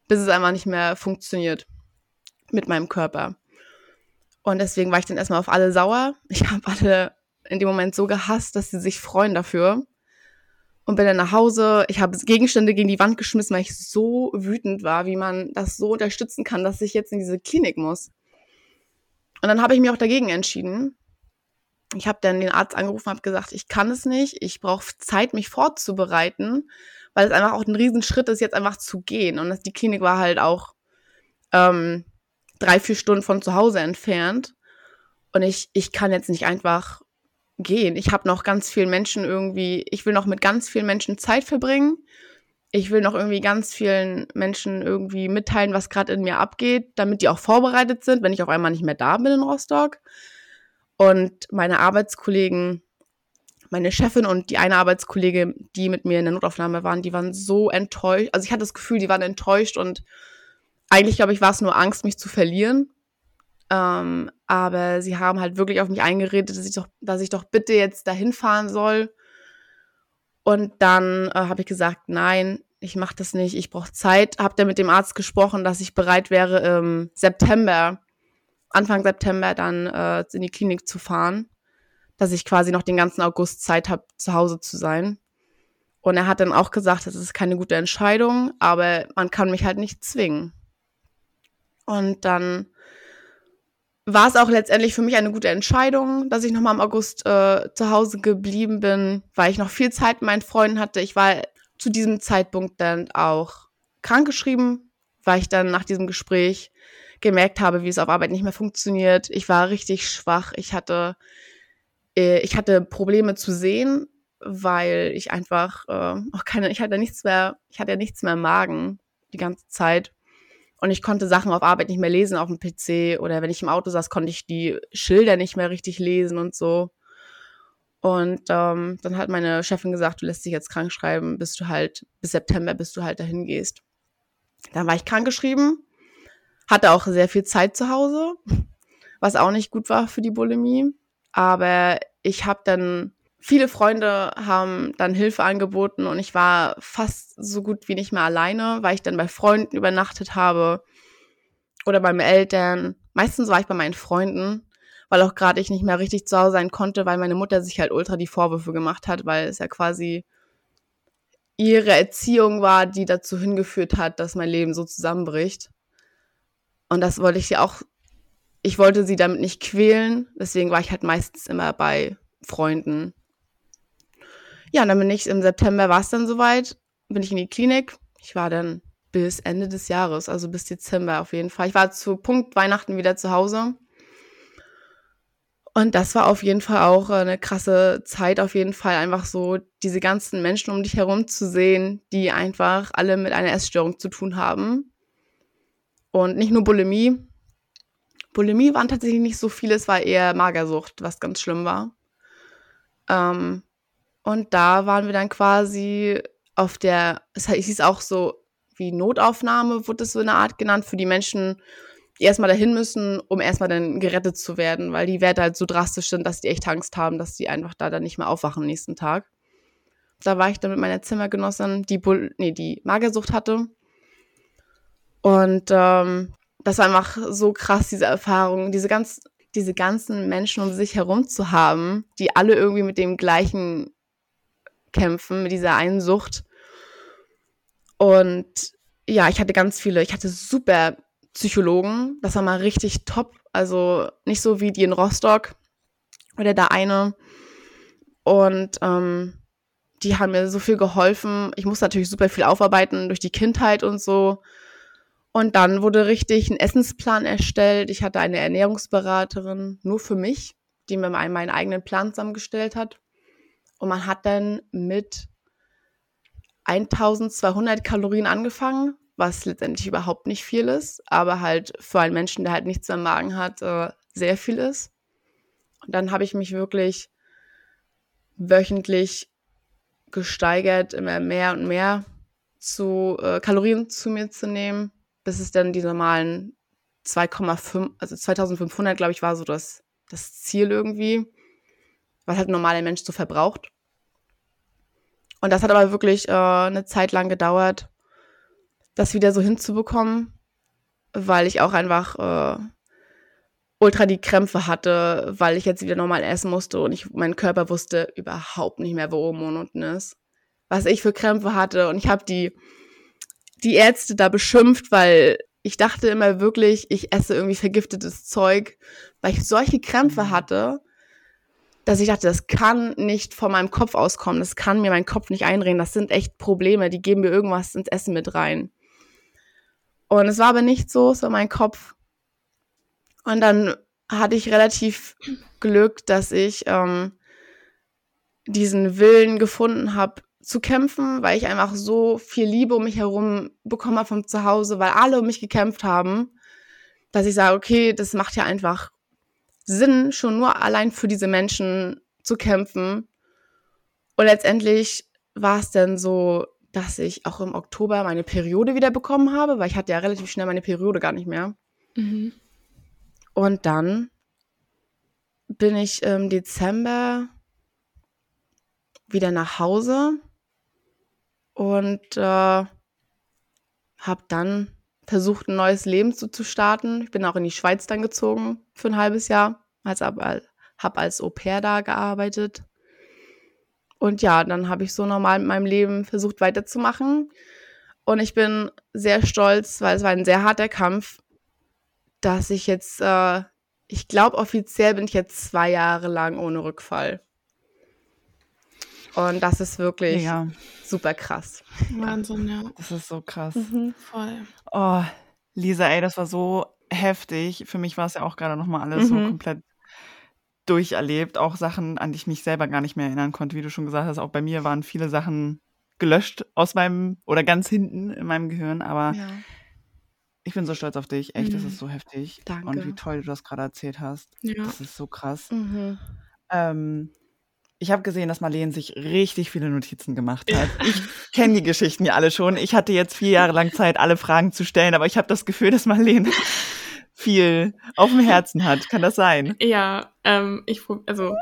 bis es einfach nicht mehr funktioniert mit meinem Körper. Und deswegen war ich dann erstmal auf alle sauer. Ich habe alle in dem Moment so gehasst, dass sie sich freuen dafür. Und bin dann nach Hause. Ich habe Gegenstände gegen die Wand geschmissen, weil ich so wütend war, wie man das so unterstützen kann, dass ich jetzt in diese Klinik muss. Und dann habe ich mich auch dagegen entschieden. Ich habe dann den Arzt angerufen, habe gesagt, ich kann es nicht, ich brauche Zeit, mich vorzubereiten, weil es einfach auch ein Riesenschritt ist, jetzt einfach zu gehen. Und das, die Klinik war halt auch ähm, drei, vier Stunden von zu Hause entfernt. Und ich, ich kann jetzt nicht einfach gehen. Ich habe noch ganz vielen Menschen irgendwie, ich will noch mit ganz vielen Menschen Zeit verbringen ich will noch irgendwie ganz vielen Menschen irgendwie mitteilen, was gerade in mir abgeht, damit die auch vorbereitet sind, wenn ich auf einmal nicht mehr da bin in Rostock. Und meine Arbeitskollegen, meine Chefin und die eine Arbeitskollegin, die mit mir in der Notaufnahme waren, die waren so enttäuscht. Also ich hatte das Gefühl, die waren enttäuscht und eigentlich, glaube ich, war es nur Angst, mich zu verlieren. Ähm, aber sie haben halt wirklich auf mich eingeredet, dass ich doch, dass ich doch bitte jetzt dahin fahren soll und dann äh, habe ich gesagt, nein, ich mache das nicht, ich brauche Zeit. Habe dann mit dem Arzt gesprochen, dass ich bereit wäre, im September, Anfang September dann äh, in die Klinik zu fahren, dass ich quasi noch den ganzen August Zeit habe, zu Hause zu sein. Und er hat dann auch gesagt, das ist keine gute Entscheidung, aber man kann mich halt nicht zwingen. Und dann war es auch letztendlich für mich eine gute Entscheidung, dass ich nochmal im August äh, zu Hause geblieben bin, weil ich noch viel Zeit mit meinen Freunden hatte. Ich war zu diesem Zeitpunkt dann auch krankgeschrieben, weil ich dann nach diesem Gespräch gemerkt habe, wie es auf Arbeit nicht mehr funktioniert. Ich war richtig schwach. Ich hatte, ich hatte Probleme zu sehen, weil ich einfach äh, auch keine, ich hatte nichts mehr, ich hatte nichts mehr im Magen die ganze Zeit. Und ich konnte Sachen auf Arbeit nicht mehr lesen auf dem PC oder wenn ich im Auto saß, konnte ich die Schilder nicht mehr richtig lesen und so. Und ähm, dann hat meine Chefin gesagt, du lässt dich jetzt krank schreiben, bis du halt, bis September, bis du halt dahin gehst. Dann war ich krankgeschrieben, hatte auch sehr viel Zeit zu Hause, was auch nicht gut war für die Bulimie. Aber ich habe dann viele Freunde haben dann Hilfe angeboten und ich war fast so gut wie nicht mehr alleine, weil ich dann bei Freunden übernachtet habe oder bei meinen Eltern. Meistens war ich bei meinen Freunden, weil auch gerade ich nicht mehr richtig zu Hause sein konnte, weil meine Mutter sich halt ultra die Vorwürfe gemacht hat, weil es ja quasi ihre Erziehung war, die dazu hingeführt hat, dass mein Leben so zusammenbricht. Und das wollte ich sie auch, ich wollte sie damit nicht quälen, deswegen war ich halt meistens immer bei Freunden ja, und dann bin ich im September war es dann soweit, bin ich in die Klinik. Ich war dann bis Ende des Jahres, also bis Dezember auf jeden Fall. Ich war zu Punkt Weihnachten wieder zu Hause. Und das war auf jeden Fall auch eine krasse Zeit, auf jeden Fall einfach so diese ganzen Menschen um dich herum zu sehen, die einfach alle mit einer Essstörung zu tun haben. Und nicht nur Bulimie. Bulimie waren tatsächlich nicht so viele, es war eher Magersucht, was ganz schlimm war. Ähm, und da waren wir dann quasi auf der, es hieß auch so wie Notaufnahme, wurde es so eine Art genannt, für die Menschen, die erstmal dahin müssen, um erstmal dann gerettet zu werden, weil die Werte halt so drastisch sind, dass die echt Angst haben, dass die einfach da dann nicht mehr aufwachen am nächsten Tag. Da war ich dann mit meiner Zimmergenossin, die, Bull nee, die Magersucht hatte. Und ähm, das war einfach so krass, diese Erfahrung, diese ganz, diese ganzen Menschen um sich herum zu haben, die alle irgendwie mit dem gleichen kämpfen mit dieser einen Sucht. Und ja, ich hatte ganz viele, ich hatte super Psychologen. Das war mal richtig top. Also nicht so wie die in Rostock oder der eine. Und ähm, die haben mir so viel geholfen. Ich musste natürlich super viel aufarbeiten durch die Kindheit und so. Und dann wurde richtig ein Essensplan erstellt. Ich hatte eine Ernährungsberaterin nur für mich, die mir meinen eigenen Plan zusammengestellt hat. Und man hat dann mit 1200 Kalorien angefangen, was letztendlich überhaupt nicht viel ist, aber halt für einen Menschen, der halt nichts im Magen hat, äh, sehr viel ist. Und dann habe ich mich wirklich wöchentlich gesteigert, immer mehr und mehr zu äh, Kalorien zu mir zu nehmen, bis es dann die normalen 2,5, also 2500, glaube ich, war so das, das Ziel irgendwie, was halt ein normaler Mensch so verbraucht. Und das hat aber wirklich äh, eine Zeit lang gedauert, das wieder so hinzubekommen, weil ich auch einfach äh, ultra die Krämpfe hatte, weil ich jetzt wieder normal essen musste und ich, mein Körper wusste überhaupt nicht mehr, wo oben und unten ist. Was ich für Krämpfe hatte und ich habe die, die Ärzte da beschimpft, weil ich dachte immer wirklich, ich esse irgendwie vergiftetes Zeug, weil ich solche Krämpfe mhm. hatte, dass ich dachte, das kann nicht von meinem Kopf auskommen, das kann mir mein Kopf nicht einreden, das sind echt Probleme, die geben mir irgendwas ins Essen mit rein. Und es war aber nicht so, es war mein Kopf. Und dann hatte ich relativ Glück, dass ich ähm, diesen Willen gefunden habe, zu kämpfen, weil ich einfach so viel Liebe um mich herum bekommen habe vom Zuhause, weil alle um mich gekämpft haben, dass ich sage, okay, das macht ja einfach Sinn, schon nur allein für diese Menschen zu kämpfen. Und letztendlich war es dann so, dass ich auch im Oktober meine Periode wieder bekommen habe, weil ich hatte ja relativ schnell meine Periode gar nicht mehr. Mhm. Und dann bin ich im Dezember wieder nach Hause und äh, habe dann versucht, ein neues Leben zu, zu starten. Ich bin auch in die Schweiz dann gezogen für ein halbes Jahr, als, habe als Au pair da gearbeitet. Und ja, dann habe ich so normal mit meinem Leben versucht weiterzumachen. Und ich bin sehr stolz, weil es war ein sehr harter Kampf dass ich jetzt, äh, ich glaube, offiziell bin ich jetzt zwei Jahre lang ohne Rückfall. Und das ist wirklich ja. super krass. Wahnsinn, ja. Das ist so krass. Mhm. Voll. Oh, Lisa, ey, das war so heftig. Für mich war es ja auch gerade nochmal alles mhm. so komplett durcherlebt. Auch Sachen, an die ich mich selber gar nicht mehr erinnern konnte, wie du schon gesagt hast. Auch bei mir waren viele Sachen gelöscht aus meinem oder ganz hinten in meinem Gehirn. Aber ja. Ich bin so stolz auf dich. Echt, mhm. das ist so heftig. Danke. Und wie toll du das gerade erzählt hast. Ja. Das ist so krass. Mhm. Ähm, ich habe gesehen, dass Marlene sich richtig viele Notizen gemacht hat. Ich kenne die Geschichten ja alle schon. Ich hatte jetzt vier Jahre lang Zeit, alle Fragen zu stellen, aber ich habe das Gefühl, dass Marlene viel auf dem Herzen hat. Kann das sein? Ja, ähm, ich also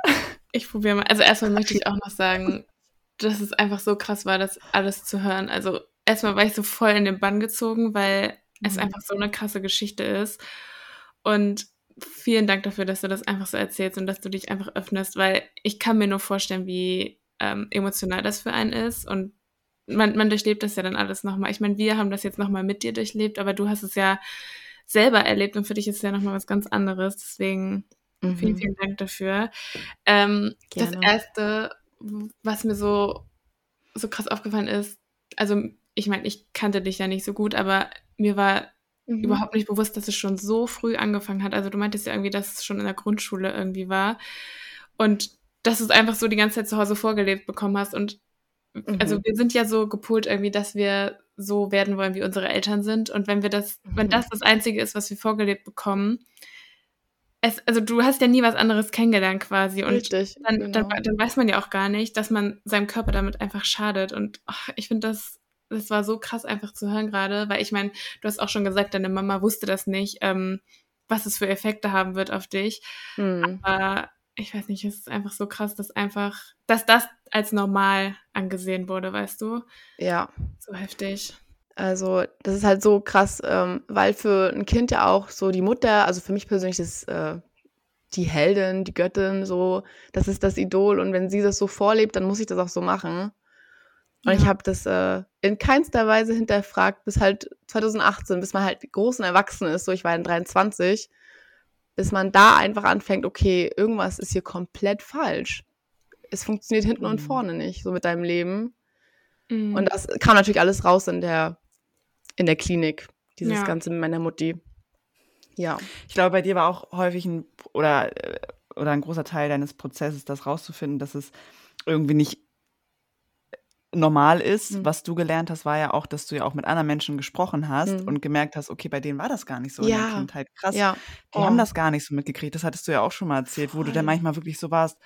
ich probiere mal. Also erstmal möchte ich auch noch sagen, dass es einfach so krass war, das alles zu hören. Also erstmal war ich so voll in den Bann gezogen, weil es mhm. einfach so eine krasse Geschichte ist. Und vielen Dank dafür, dass du das einfach so erzählst und dass du dich einfach öffnest, weil ich kann mir nur vorstellen, wie ähm, emotional das für einen ist und man, man durchlebt das ja dann alles nochmal. Ich meine, wir haben das jetzt nochmal mit dir durchlebt, aber du hast es ja selber erlebt und für dich ist es ja nochmal was ganz anderes. Deswegen mhm. vielen, vielen Dank dafür. Ähm, das Erste, was mir so, so krass aufgefallen ist, also ich meine, ich kannte dich ja nicht so gut, aber mir war mhm. überhaupt nicht bewusst, dass es schon so früh angefangen hat. Also du meintest ja irgendwie, dass es schon in der Grundschule irgendwie war. Und dass du es einfach so die ganze Zeit zu Hause vorgelebt bekommen hast. Und mhm. also wir sind ja so gepolt irgendwie, dass wir so werden wollen, wie unsere Eltern sind. Und wenn wir das, mhm. wenn das das Einzige ist, was wir vorgelebt bekommen, es, also du hast ja nie was anderes kennengelernt quasi. Und Richtig, dann, genau. dann, dann, weiß man ja auch gar nicht, dass man seinem Körper damit einfach schadet. Und ach, ich finde das das war so krass einfach zu hören gerade, weil ich meine, du hast auch schon gesagt, deine Mama wusste das nicht, ähm, was es für Effekte haben wird auf dich. Mhm. Aber ich weiß nicht, es ist einfach so krass, dass einfach, dass das als normal angesehen wurde, weißt du? Ja. So heftig. Also, das ist halt so krass, ähm, weil für ein Kind ja auch so die Mutter, also für mich persönlich ist äh, die Heldin, die Göttin, so, das ist das Idol und wenn sie das so vorlebt, dann muss ich das auch so machen. Und ja. ich habe das äh, in keinster Weise hinterfragt, bis halt 2018, bis man halt groß und erwachsen ist, so ich war dann 23, bis man da einfach anfängt, okay, irgendwas ist hier komplett falsch. Es funktioniert hinten mhm. und vorne nicht, so mit deinem Leben. Mhm. Und das kam natürlich alles raus in der, in der Klinik, dieses ja. Ganze mit meiner Mutti. Ja. Ich glaube, bei dir war auch häufig ein oder, äh, oder ein großer Teil deines Prozesses, das rauszufinden, dass es irgendwie nicht normal ist. Mhm. Was du gelernt hast, war ja auch, dass du ja auch mit anderen Menschen gesprochen hast mhm. und gemerkt hast, okay, bei denen war das gar nicht so ja. in der Kindheit. Krass. Ja. Die oh. haben das gar nicht so mitgekriegt. Das hattest du ja auch schon mal erzählt, Voll. wo du dann manchmal wirklich so warst,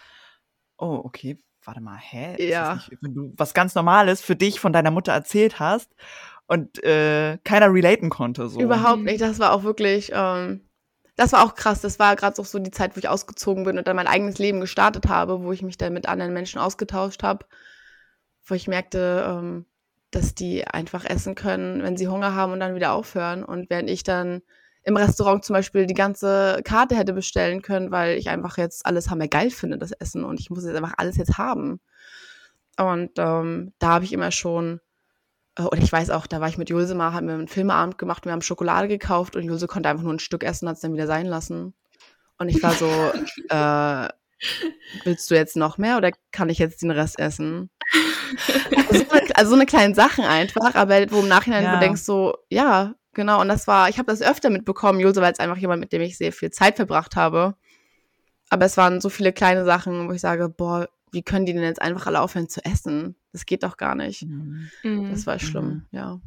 oh, okay, warte mal, hä? Ja. Nicht, wenn du was ganz Normales für dich von deiner Mutter erzählt hast und äh, keiner relaten konnte. So. Überhaupt nicht. Das war auch wirklich, ähm, das war auch krass. Das war gerade so die Zeit, wo ich ausgezogen bin und dann mein eigenes Leben gestartet habe, wo ich mich dann mit anderen Menschen ausgetauscht habe, wo ich merkte, ähm, dass die einfach essen können, wenn sie Hunger haben und dann wieder aufhören. Und während ich dann im Restaurant zum Beispiel die ganze Karte hätte bestellen können, weil ich einfach jetzt alles hammer geil finde, das Essen. Und ich muss jetzt einfach alles jetzt haben. Und ähm, da habe ich immer schon, äh, und ich weiß auch, da war ich mit Julse mal, haben wir einen Filmeabend gemacht, wir haben Schokolade gekauft und Julse konnte einfach nur ein Stück essen und hat es dann wieder sein lassen. Und ich war so, äh, willst du jetzt noch mehr oder kann ich jetzt den Rest essen? Also, so eine, also so eine kleine Sachen einfach, aber wo im Nachhinein ja. du denkst so, ja, Genau, und das war, ich habe das öfter mitbekommen, Jose war jetzt einfach jemand, mit dem ich sehr viel Zeit verbracht habe. Aber es waren so viele kleine Sachen, wo ich sage, boah, wie können die denn jetzt einfach alle aufhören zu essen? Das geht doch gar nicht. Mhm. Das war schlimm, mhm. ja.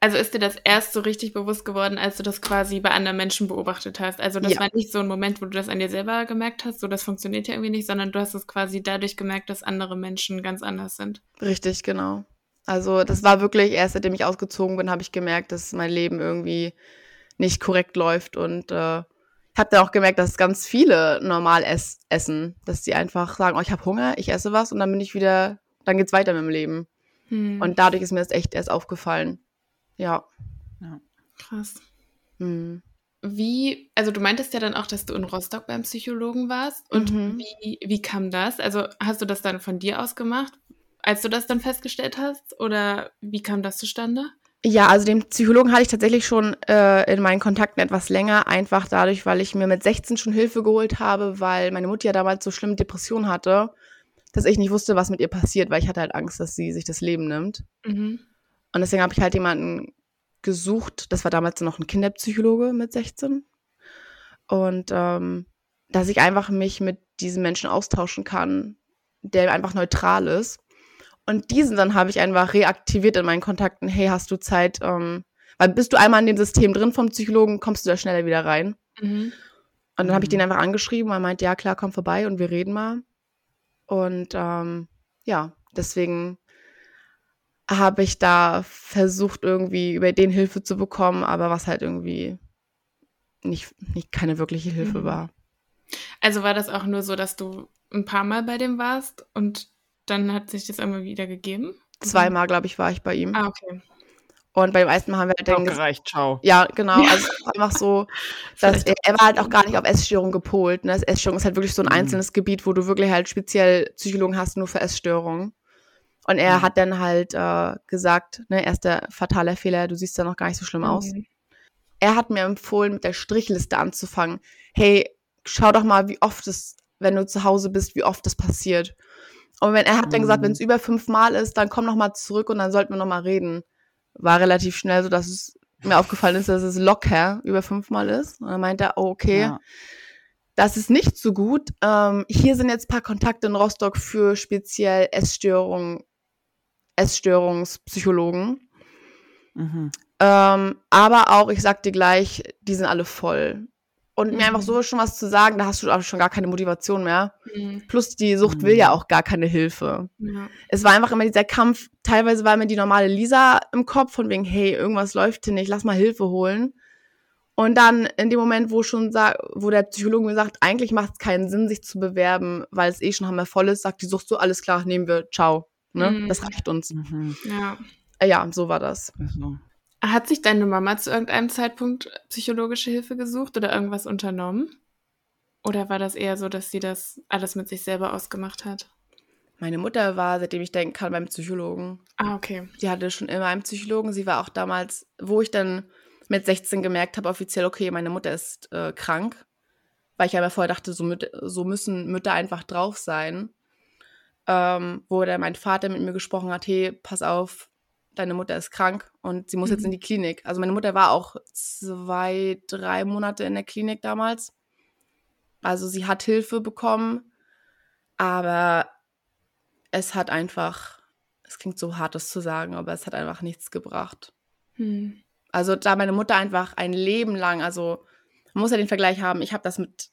Also ist dir das erst so richtig bewusst geworden, als du das quasi bei anderen Menschen beobachtet hast? Also das ja. war nicht so ein Moment, wo du das an dir selber gemerkt hast, so das funktioniert ja irgendwie nicht, sondern du hast es quasi dadurch gemerkt, dass andere Menschen ganz anders sind. Richtig, genau. Also das war wirklich erst, seitdem ich ausgezogen bin, habe ich gemerkt, dass mein Leben irgendwie nicht korrekt läuft und äh, ich habe dann auch gemerkt, dass ganz viele normal ess essen, dass sie einfach sagen, oh, ich habe Hunger, ich esse was und dann bin ich wieder, dann geht's weiter mit dem Leben. Hm. Und dadurch ist mir das echt erst aufgefallen. Ja. ja. Krass. Hm. Wie, also du meintest ja dann auch, dass du in Rostock beim Psychologen warst. Und mhm. wie, wie kam das? Also hast du das dann von dir aus gemacht? als du das dann festgestellt hast? Oder wie kam das zustande? Ja, also den Psychologen hatte ich tatsächlich schon äh, in meinen Kontakten etwas länger, einfach dadurch, weil ich mir mit 16 schon Hilfe geholt habe, weil meine Mutter ja damals so schlimme Depressionen hatte, dass ich nicht wusste, was mit ihr passiert, weil ich hatte halt Angst, dass sie sich das Leben nimmt. Mhm. Und deswegen habe ich halt jemanden gesucht, das war damals noch ein Kinderpsychologe mit 16. Und ähm, dass ich einfach mich mit diesen Menschen austauschen kann, der einfach neutral ist. Und diesen dann habe ich einfach reaktiviert in meinen Kontakten. Hey, hast du Zeit? Ähm, weil bist du einmal in dem System drin vom Psychologen, kommst du da schneller wieder rein. Mhm. Und dann habe ich den mhm. einfach angeschrieben er meint, ja klar, komm vorbei und wir reden mal. Und ähm, ja, deswegen habe ich da versucht, irgendwie über den Hilfe zu bekommen, aber was halt irgendwie nicht, nicht keine wirkliche Hilfe mhm. war. Also war das auch nur so, dass du ein paar Mal bei dem warst und dann hat sich das einmal wieder gegeben? Zweimal, glaube ich, war ich bei ihm. Ah, okay. Und beim ersten Mal haben wir halt dann gereicht, ciao. Ja, genau. Also einfach so, dass er, er, war halt auch gar nicht auf Essstörung gepolt. Ne? Das Essstörung ist halt wirklich so ein mhm. einzelnes Gebiet, wo du wirklich halt speziell Psychologen hast, nur für Essstörungen. Und er mhm. hat dann halt äh, gesagt, ne, erster fataler Fehler, du siehst ja noch gar nicht so schlimm aus. Mhm. Er hat mir empfohlen, mit der Strichliste anzufangen. Hey, schau doch mal, wie oft es, wenn du zu Hause bist, wie oft das passiert. Und wenn er hat dann gesagt, wenn es mhm. über fünf Mal ist, dann komm noch mal zurück und dann sollten wir noch mal reden. War relativ schnell so, dass es mir aufgefallen ist, dass es locker über fünf Mal ist. Und dann meinte er, oh, okay, ja. das ist nicht so gut. Ähm, hier sind jetzt ein paar Kontakte in Rostock für speziell Essstörungen, Essstörungspsychologen. Mhm. Ähm, aber auch, ich sag dir gleich, die sind alle voll und mhm. mir einfach mhm. so schon was zu sagen, da hast du auch schon gar keine Motivation mehr. Mhm. Plus die Sucht will ja mhm. auch gar keine Hilfe. Ja. Es war einfach immer dieser Kampf. Teilweise war mir die normale Lisa im Kopf von wegen, hey, irgendwas läuft hier nicht, lass mal Hilfe holen. Und dann in dem Moment, wo schon wo der Psychologe mir sagt, eigentlich macht es keinen Sinn, sich zu bewerben, weil es eh schon hammer voll ist, sagt die Sucht so, alles klar, nehmen wir, ciao. Ne? Mhm. Das reicht uns. Mhm. Ja. Äh, ja, so war das. Also. Hat sich deine Mama zu irgendeinem Zeitpunkt psychologische Hilfe gesucht oder irgendwas unternommen? Oder war das eher so, dass sie das alles mit sich selber ausgemacht hat? Meine Mutter war, seitdem ich denken kann, beim Psychologen. Ah, okay. Sie hatte schon immer einen Psychologen. Sie war auch damals, wo ich dann mit 16 gemerkt habe, offiziell, okay, meine Mutter ist äh, krank. Weil ich aber vorher dachte, so, mit, so müssen Mütter einfach drauf sein. Ähm, wo dann mein Vater mit mir gesprochen hat, hey, pass auf, deine Mutter ist krank und sie muss mhm. jetzt in die Klinik. Also meine Mutter war auch zwei, drei Monate in der Klinik damals. Also sie hat Hilfe bekommen, aber es hat einfach, es klingt so hart, das zu sagen, aber es hat einfach nichts gebracht. Mhm. Also da meine Mutter einfach ein Leben lang, also man muss ja den Vergleich haben, ich habe das mit,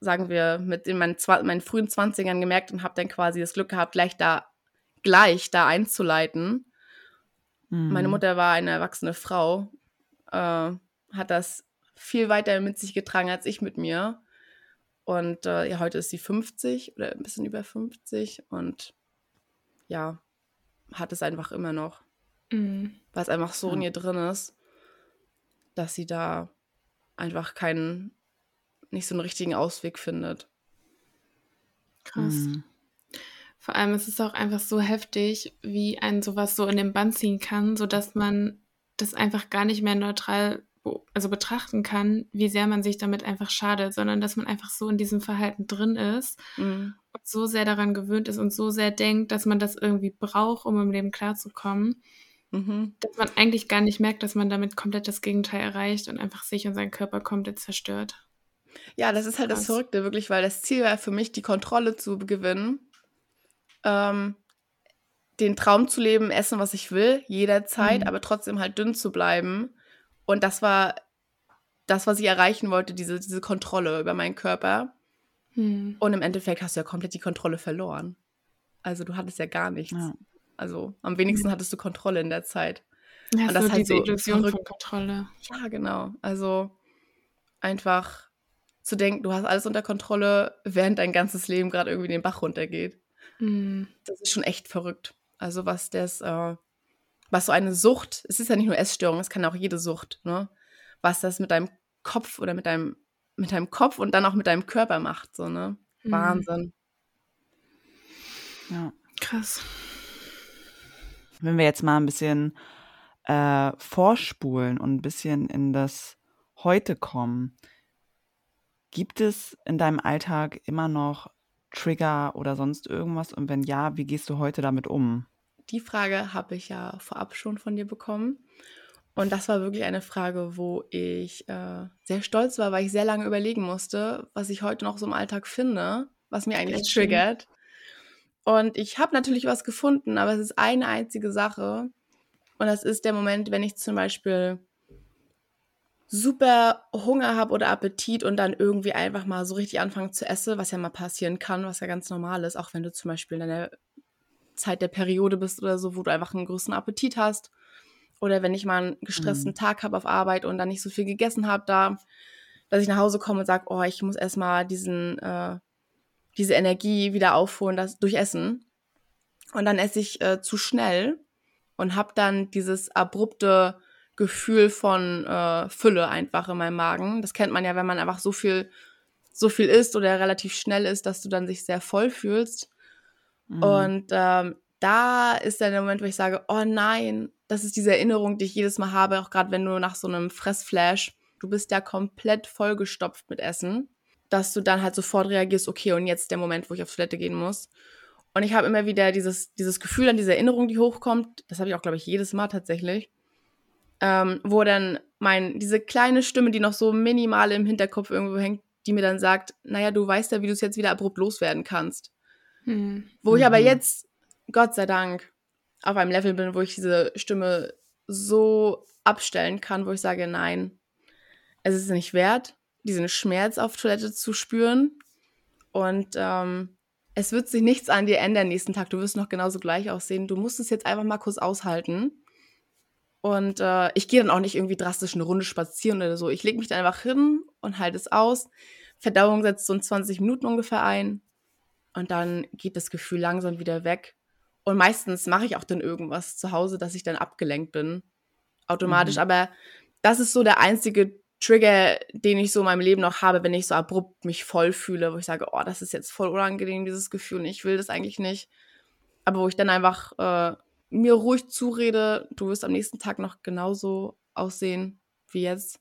sagen wir, mit in meinen, meinen frühen Zwanzigern gemerkt und habe dann quasi das Glück gehabt, gleich da, gleich da einzuleiten Mhm. Meine Mutter war eine erwachsene Frau, äh, hat das viel weiter mit sich getragen als ich mit mir. Und äh, ja, heute ist sie 50 oder ein bisschen über 50 und ja, hat es einfach immer noch. Mhm. Weil es einfach so ja. in ihr drin ist, dass sie da einfach keinen, nicht so einen richtigen Ausweg findet. Krass. Mhm. Vor allem ist es auch einfach so heftig, wie ein sowas so in den Bann ziehen kann, sodass man das einfach gar nicht mehr neutral also betrachten kann, wie sehr man sich damit einfach schadet, sondern dass man einfach so in diesem Verhalten drin ist mhm. und so sehr daran gewöhnt ist und so sehr denkt, dass man das irgendwie braucht, um im Leben klarzukommen, mhm. dass man eigentlich gar nicht merkt, dass man damit komplett das Gegenteil erreicht und einfach sich und seinen Körper komplett zerstört. Ja, das ist halt das Verrückte, wirklich, weil das Ziel war für mich, die Kontrolle zu gewinnen, ähm, den Traum zu leben, essen, was ich will, jederzeit, mhm. aber trotzdem halt dünn zu bleiben. Und das war das, was ich erreichen wollte, diese, diese Kontrolle über meinen Körper. Mhm. Und im Endeffekt hast du ja komplett die Kontrolle verloren. Also du hattest ja gar nichts. Ja. Also am wenigsten mhm. hattest du Kontrolle in der Zeit. Ja, und das so halt diese so Illusion verrückt. von Kontrolle. Ja, genau. Also einfach zu denken, du hast alles unter Kontrolle, während dein ganzes Leben gerade irgendwie den Bach runtergeht. Mhm. Das ist schon echt verrückt. Also was das, äh, was so eine Sucht, es ist ja nicht nur Essstörung, es kann auch jede Sucht, ne? Was das mit deinem Kopf oder mit deinem, mit deinem Kopf und dann auch mit deinem Körper macht, so, ne? Mhm. Wahnsinn. Ja. Krass. Wenn wir jetzt mal ein bisschen äh, vorspulen und ein bisschen in das Heute kommen, gibt es in deinem Alltag immer noch Trigger oder sonst irgendwas? Und wenn ja, wie gehst du heute damit um? Die Frage habe ich ja vorab schon von dir bekommen. Und das war wirklich eine Frage, wo ich äh, sehr stolz war, weil ich sehr lange überlegen musste, was ich heute noch so im Alltag finde, was mir eigentlich Echt triggert. Und ich habe natürlich was gefunden, aber es ist eine einzige Sache. Und das ist der Moment, wenn ich zum Beispiel super Hunger habe oder Appetit und dann irgendwie einfach mal so richtig anfangen zu essen, was ja mal passieren kann, was ja ganz normal ist, auch wenn du zum Beispiel in der Zeit der Periode bist oder so, wo du einfach einen größeren Appetit hast. Oder wenn ich mal einen gestressten mhm. Tag habe auf Arbeit und dann nicht so viel gegessen habe, da, dass ich nach Hause komme und sage, oh, ich muss erstmal diesen, äh, diese Energie wieder aufholen, das durch Essen. Und dann esse ich äh, zu schnell und habe dann dieses abrupte Gefühl von äh, Fülle einfach in meinem Magen. Das kennt man ja, wenn man einfach so viel, so viel isst oder relativ schnell ist, dass du dann sich sehr voll fühlst. Mhm. Und ähm, da ist dann der Moment, wo ich sage, oh nein, das ist diese Erinnerung, die ich jedes Mal habe, auch gerade wenn du nach so einem Fressflash, du bist ja komplett vollgestopft mit Essen, dass du dann halt sofort reagierst, okay, und jetzt der Moment, wo ich auf Toilette gehen muss. Und ich habe immer wieder dieses, dieses Gefühl an diese Erinnerung, die hochkommt. Das habe ich auch, glaube ich, jedes Mal tatsächlich ähm, wo dann mein, diese kleine Stimme, die noch so minimal im Hinterkopf irgendwo hängt, die mir dann sagt, naja, du weißt ja, wie du es jetzt wieder abrupt loswerden kannst. Hm. Wo ich aber mhm. jetzt, Gott sei Dank, auf einem Level bin, wo ich diese Stimme so abstellen kann, wo ich sage, nein, es ist nicht wert, diesen Schmerz auf Toilette zu spüren. Und ähm, es wird sich nichts an dir ändern nächsten Tag. Du wirst noch genauso gleich aussehen. Du musst es jetzt einfach mal kurz aushalten. Und äh, ich gehe dann auch nicht irgendwie drastisch eine Runde spazieren oder so. Ich lege mich dann einfach hin und halte es aus. Verdauung setzt so in 20 Minuten ungefähr ein. Und dann geht das Gefühl langsam wieder weg. Und meistens mache ich auch dann irgendwas zu Hause, dass ich dann abgelenkt bin. Automatisch. Mhm. Aber das ist so der einzige Trigger, den ich so in meinem Leben noch habe, wenn ich so abrupt mich voll fühle, wo ich sage, oh, das ist jetzt voll unangenehm, dieses Gefühl, und ich will das eigentlich nicht. Aber wo ich dann einfach äh, mir ruhig zurede, du wirst am nächsten Tag noch genauso aussehen wie jetzt.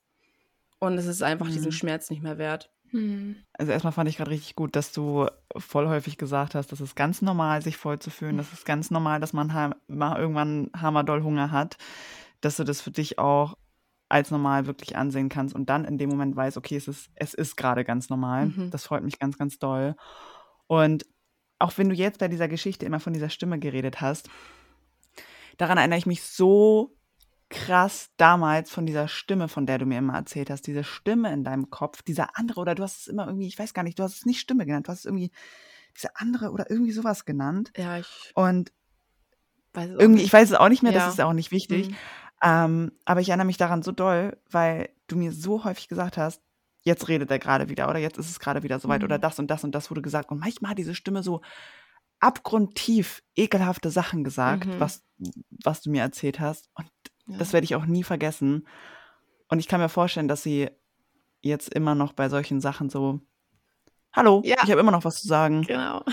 Und es ist einfach mhm. diesen Schmerz nicht mehr wert. Mhm. Also erstmal fand ich gerade richtig gut, dass du voll häufig gesagt hast, das ist ganz normal, sich voll zu fühlen. Das ist ganz normal, dass man ha mal irgendwann hammerdoll Hunger hat. Dass du das für dich auch als normal wirklich ansehen kannst und dann in dem Moment weißt, okay, es ist, es ist gerade ganz normal. Mhm. Das freut mich ganz, ganz doll. Und auch wenn du jetzt bei dieser Geschichte immer von dieser Stimme geredet hast, daran erinnere ich mich so krass damals von dieser Stimme, von der du mir immer erzählt hast, diese Stimme in deinem Kopf, dieser andere, oder du hast es immer irgendwie, ich weiß gar nicht, du hast es nicht Stimme genannt, du hast es irgendwie diese andere oder irgendwie sowas genannt. Ja, ich. Und weiß irgendwie, ich weiß es auch nicht mehr, ja. das ist auch nicht wichtig. Mhm. Ähm, aber ich erinnere mich daran so doll, weil du mir so häufig gesagt hast, jetzt redet er gerade wieder oder jetzt ist es gerade wieder soweit Mhm. oder das und das und das wurde gesagt. Und manchmal hat diese Stimme so abgrundtief ekelhafte Sachen gesagt, Mhm. was, was du mir erzählt hast. Und Ja. das werde ich auch nie vergessen. Und ich kann mir vorstellen, dass sie jetzt immer noch bei solchen Sachen so, hallo, Ja. ich habe immer noch was zu sagen. Genau.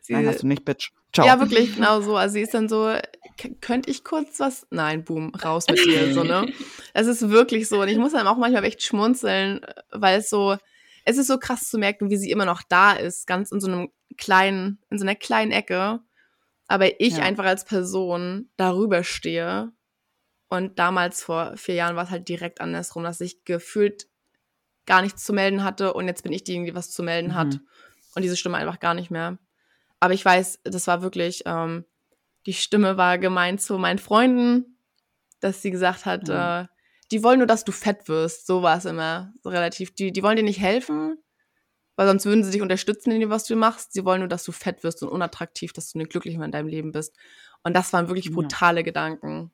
Sie, Nein, hast du nicht, Bitch. Ciao. ja, wirklich, genau so. Also sie ist dann so, "K- könnte ich kurz was? Nein, boom, raus mit dir, so, ne? Es ist wirklich so. Und ich muss dann auch manchmal echt schmunzeln, weil es so, es ist so krass zu merken, wie sie immer noch da ist, ganz in so einem kleinen, in so einer kleinen Ecke. Aber ich Ja. einfach als Person darüber stehe. Und damals vor vier Jahren war es halt direkt andersrum, dass ich gefühlt gar nichts zu melden hatte und jetzt bin ich diejenige, die was zu melden hat. Mhm. Und diese Stimme einfach gar nicht mehr. Aber ich weiß, das war wirklich, ähm, die Stimme war gemeint zu meinen Freunden, dass sie gesagt hat, Ja. äh, die wollen nur, dass du fett wirst. So war es immer so relativ. Die, die wollen dir nicht helfen, weil sonst würden sie dich unterstützen in dem, was du machst. Sie wollen nur, dass du fett wirst und unattraktiv, dass du nicht glücklich mehr in deinem Leben bist. Und das waren wirklich Ja. brutale Gedanken.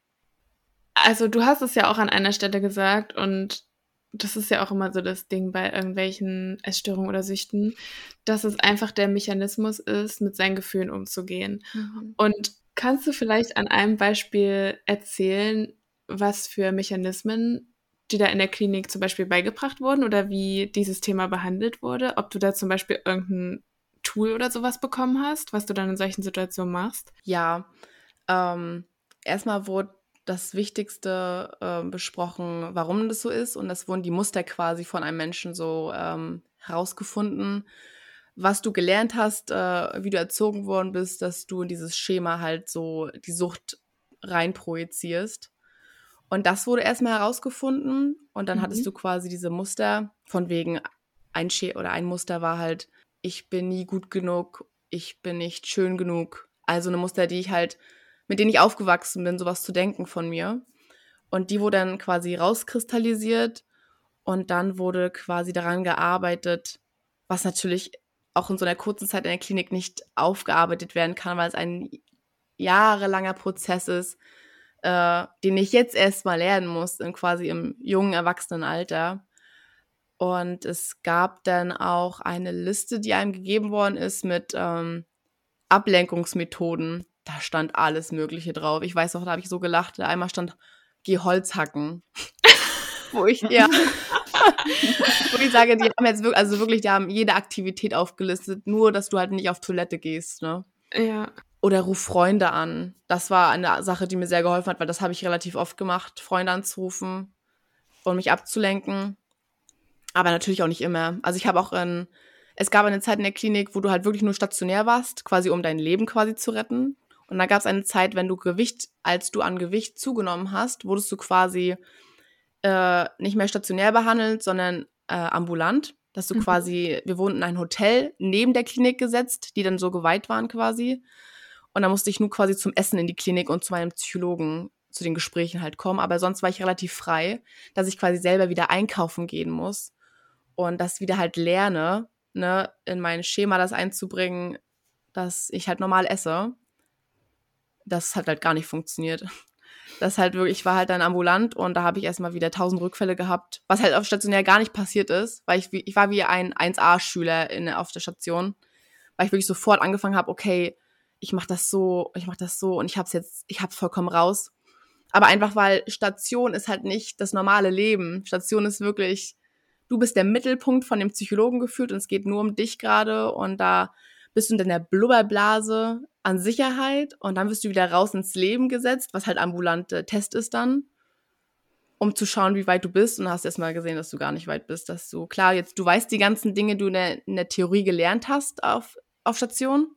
Also du hast es ja auch an einer Stelle gesagt und das ist ja auch immer so das Ding bei irgendwelchen Essstörungen oder Süchten, dass es einfach der Mechanismus ist, mit seinen Gefühlen umzugehen. Und kannst du vielleicht an einem Beispiel erzählen, was für Mechanismen die da in der Klinik zum Beispiel beigebracht wurden oder wie dieses Thema behandelt wurde? Ob du da zum Beispiel irgendein Tool oder sowas bekommen hast, was du dann in solchen Situationen machst? Ja, ähm, erstmal wurde das Wichtigste äh, besprochen, warum das so ist. Und das wurden die Muster quasi von einem Menschen so ähm, herausgefunden, was du gelernt hast, äh, wie du erzogen worden bist, dass du in dieses Schema halt so die Sucht rein projizierst. Und das wurde erstmal herausgefunden. Und dann Mhm. hattest du quasi diese Muster, von wegen ein Sche oder ein Muster war halt, ich bin nie gut genug, ich bin nicht schön genug. Also eine Muster, die ich halt, mit denen ich aufgewachsen bin, sowas zu denken von mir. Und die wurde dann quasi rauskristallisiert und dann wurde quasi daran gearbeitet, was natürlich auch in so einer kurzen Zeit in der Klinik nicht aufgearbeitet werden kann, weil es ein jahrelanger Prozess ist, äh, den ich jetzt erst mal lernen muss, in quasi im jungen Erwachsenenalter. Und es gab dann auch eine Liste, die einem gegeben worden ist mit ähm, Ablenkungsmethoden. Da stand alles Mögliche drauf. Ich weiß noch, da habe ich so gelacht. Da einmal stand, geh Holz hacken. Wo ich, ja. Wo ich sage, die haben jetzt wirklich, also wirklich, die haben jede Aktivität aufgelistet, nur dass du halt nicht auf Toilette gehst, ne? Ja. Oder ruf Freunde an. Das war eine Sache, die mir sehr geholfen hat, weil das habe ich relativ oft gemacht, Freunde anzurufen und mich abzulenken. Aber natürlich auch nicht immer. Also ich habe auch in, es gab eine Zeit in der Klinik, wo du halt wirklich nur stationär warst, quasi um dein Leben quasi zu retten. Und da gab es eine Zeit, wenn du Gewicht, als du an Gewicht zugenommen hast, wurdest du quasi äh, nicht mehr stationär behandelt, sondern äh, ambulant. Dass du Mhm. quasi, wir wohnten in ein Hotel neben der Klinik gesetzt, die dann so geweiht waren quasi. Und da musste ich nur quasi zum Essen in die Klinik und zu meinem Psychologen zu den Gesprächen halt kommen. Aber sonst war ich relativ frei, dass ich quasi selber wieder einkaufen gehen muss und das wieder halt lerne, ne, in mein Schema das einzubringen, dass ich halt normal esse. Das hat halt gar nicht funktioniert. Das halt wirklich, ich war halt dann ambulant und da habe ich erstmal wieder tausend Rückfälle gehabt, was halt auf stationär gar nicht passiert ist, weil ich, ich war wie ein 1A-Schüler in, auf der Station, weil ich wirklich sofort angefangen habe, okay, ich mache das so, ich mache das so und ich hab's jetzt, ich hab's vollkommen raus. Aber einfach, weil Station ist halt nicht das normale Leben. Station ist wirklich, du bist der Mittelpunkt von dem Psychologen gefühlt und es geht nur um dich gerade und da bist du in deiner Blubberblase an Sicherheit und dann wirst du wieder raus ins Leben gesetzt, was halt ambulante Test ist dann, um zu schauen, wie weit du bist und hast erstmal gesehen, dass du gar nicht weit bist, dass du, klar, jetzt, du weißt die ganzen Dinge, die du in der, in der Theorie gelernt hast auf, auf Station,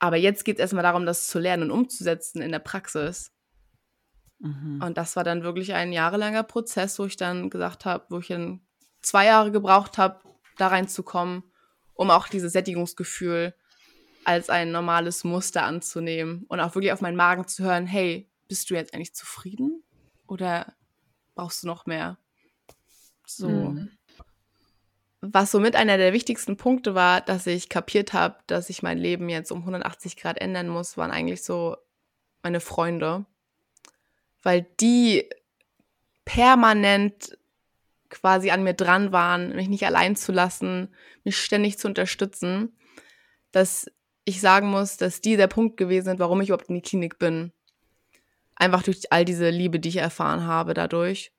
aber jetzt geht es erstmal darum, das zu lernen und umzusetzen in der Praxis. Mhm. Und das war dann wirklich ein jahrelanger Prozess, wo ich dann gesagt habe, wo ich dann zwei Jahre gebraucht habe, da reinzukommen, um auch dieses Sättigungsgefühl als ein normales Muster anzunehmen und auch wirklich auf meinen Magen zu hören, hey, bist du jetzt eigentlich zufrieden oder brauchst du noch mehr? So. Mhm. Was somit einer der wichtigsten Punkte war, dass ich kapiert habe, dass ich mein Leben jetzt um 180 Grad ändern muss, waren eigentlich so meine Freunde, weil die permanent quasi an mir dran waren, mich nicht allein zu lassen, mich ständig zu unterstützen, dass ich sagen muss, dass die der Punkt gewesen sind, warum ich überhaupt in die Klinik bin. Einfach durch all diese Liebe, die ich erfahren habe dadurch.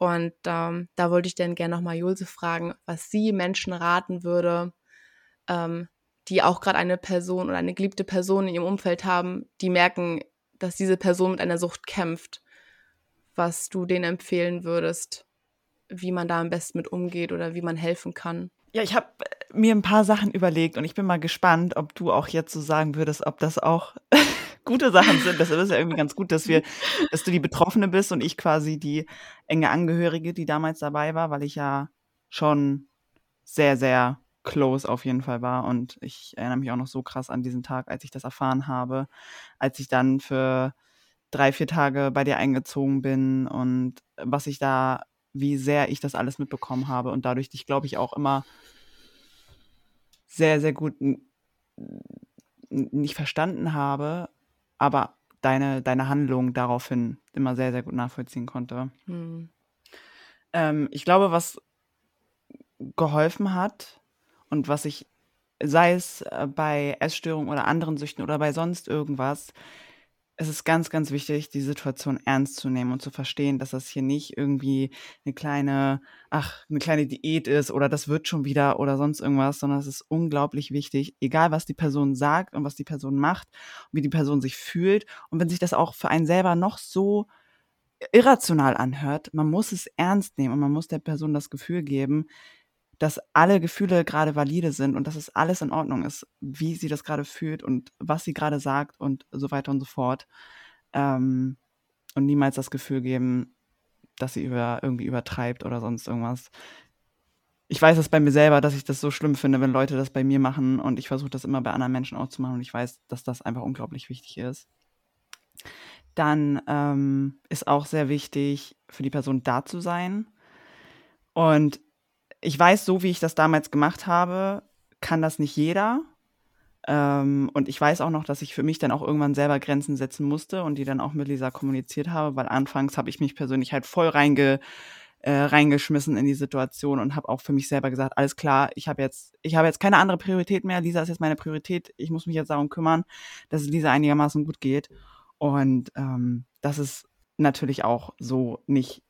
Und ähm, da wollte ich dann gerne nochmal Julse fragen, was sie Menschen raten würde, ähm, die auch gerade eine Person oder eine geliebte Person in ihrem Umfeld haben, die merken, dass diese Person mit einer Sucht kämpft, was du denen empfehlen würdest, wie man da am besten mit umgeht oder wie man helfen kann. Ja, ich habe mir ein paar Sachen überlegt und ich bin mal gespannt, ob du auch jetzt so sagen würdest, ob das auch gute Sachen sind. Das ist ja irgendwie ganz gut, dass wir, dass du die Betroffene bist und ich quasi die enge Angehörige, die damals dabei war, weil ich ja schon sehr, sehr close auf jeden Fall war. Und ich erinnere mich auch noch so krass an diesen Tag, als ich das erfahren habe, als ich dann für drei, vier Tage bei dir eingezogen bin und was ich da, wie sehr ich das alles mitbekommen habe und dadurch dich, glaube ich, auch immer sehr, sehr gut nicht verstanden habe, aber deine, deine Handlung daraufhin immer sehr, sehr gut nachvollziehen konnte. Hm. Ähm, ich glaube, was geholfen hat und was ich, sei es äh, bei Essstörungen oder anderen Süchten oder bei sonst irgendwas, es ist ganz, ganz wichtig, die Situation ernst zu nehmen und zu verstehen, dass das hier nicht irgendwie eine kleine, ach, eine kleine Diät ist oder das wird schon wieder oder sonst irgendwas, sondern es ist unglaublich wichtig, egal was die Person sagt und was die Person macht und wie die Person sich fühlt. Und wenn sich das auch für einen selber noch so irrational anhört, man muss es ernst nehmen und man muss der Person das Gefühl geben, dass alle Gefühle gerade valide sind und dass es alles in Ordnung ist, wie sie das gerade fühlt und was sie gerade sagt und so weiter und so fort. Ähm, und niemals das Gefühl geben, dass sie über, irgendwie übertreibt oder sonst irgendwas. Ich weiß es bei mir selber, dass ich das so schlimm finde, wenn Leute das bei mir machen und ich versuche das immer bei anderen Menschen auch zu machen und ich weiß, dass das einfach unglaublich wichtig ist. Dann ähm, ist auch sehr wichtig, für die Person da zu sein. Und ich weiß, so wie ich das damals gemacht habe, kann das nicht jeder. Ähm, und ich weiß auch noch, dass ich für mich dann auch irgendwann selber Grenzen setzen musste und die dann auch mit Lisa kommuniziert habe, weil anfangs habe ich mich persönlich halt voll reinge, äh, reingeschmissen in die Situation und habe auch für mich selber gesagt, alles klar, ich habe jetzt, ich jetzt keine andere Priorität mehr. Lisa ist jetzt meine Priorität. Ich muss mich jetzt darum kümmern, dass es Lisa einigermaßen gut geht. Und ähm, das ist natürlich auch so nicht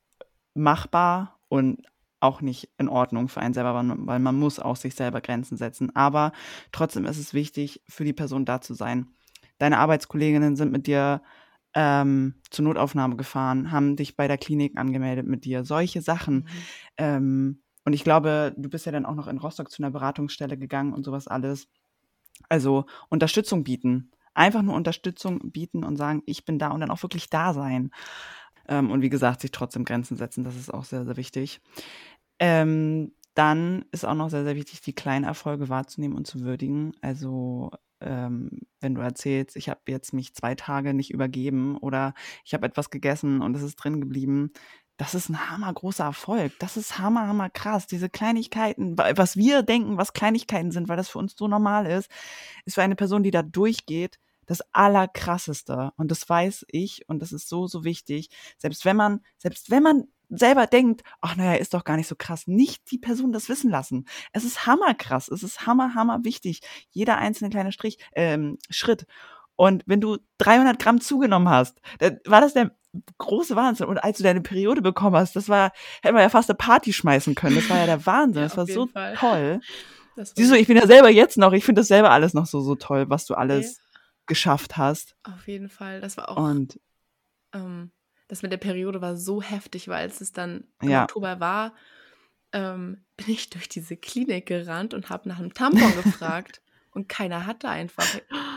machbar und auch nicht in Ordnung für einen selber, weil man muss auch sich selber Grenzen setzen. Aber trotzdem ist es wichtig, für die Person da zu sein. Deine Arbeitskolleginnen sind mit dir ähm, zur Notaufnahme gefahren, haben dich bei der Klinik angemeldet mit dir. Solche Sachen. Mhm. Ähm, und ich glaube, du bist ja dann auch noch in Rostock zu einer Beratungsstelle gegangen und sowas alles. Also Unterstützung bieten. Einfach nur Unterstützung bieten und sagen, ich bin da und dann auch wirklich da sein. Ähm, und wie gesagt, sich trotzdem Grenzen setzen, das ist auch sehr, sehr wichtig. Ähm, dann ist auch noch sehr, sehr wichtig, die kleinen Erfolge wahrzunehmen und zu würdigen. Also ähm, wenn du erzählst, ich habe jetzt mich zwei Tage nicht übergeben oder ich habe etwas gegessen und es ist drin geblieben, das ist ein hammergroßer Erfolg. Das ist hammer, hammer krass. Diese Kleinigkeiten, was wir denken, was Kleinigkeiten sind, weil das für uns so normal ist, ist für eine Person, die da durchgeht, das Allerkrasseste. Und das weiß ich und das ist so, so wichtig. Selbst wenn man, selbst wenn man selber denkt, ach naja, ist doch gar nicht so krass, nicht die Person das wissen lassen. Es ist hammerkrass, es ist hammer, hammer wichtig. Jeder einzelne kleine Strich, ähm, Schritt. Und wenn du 300 Gramm zugenommen hast, dann war das der große Wahnsinn. Und als du deine Periode bekommen hast, das war, hätten wir ja fast eine Party schmeißen können. Das war ja der Wahnsinn. Ja, das war so Fall. toll. Siehst du, ich bin ja selber jetzt noch, ich finde das selber alles noch so, so toll, was du alles okay. Geschafft hast. Auf jeden Fall. Das war auch. Und ähm, das mit der Periode war so heftig, weil es es dann im ja. Oktober war, ähm, bin ich durch diese Klinik gerannt und habe nach einem Tampon gefragt. Und keiner hatte einfach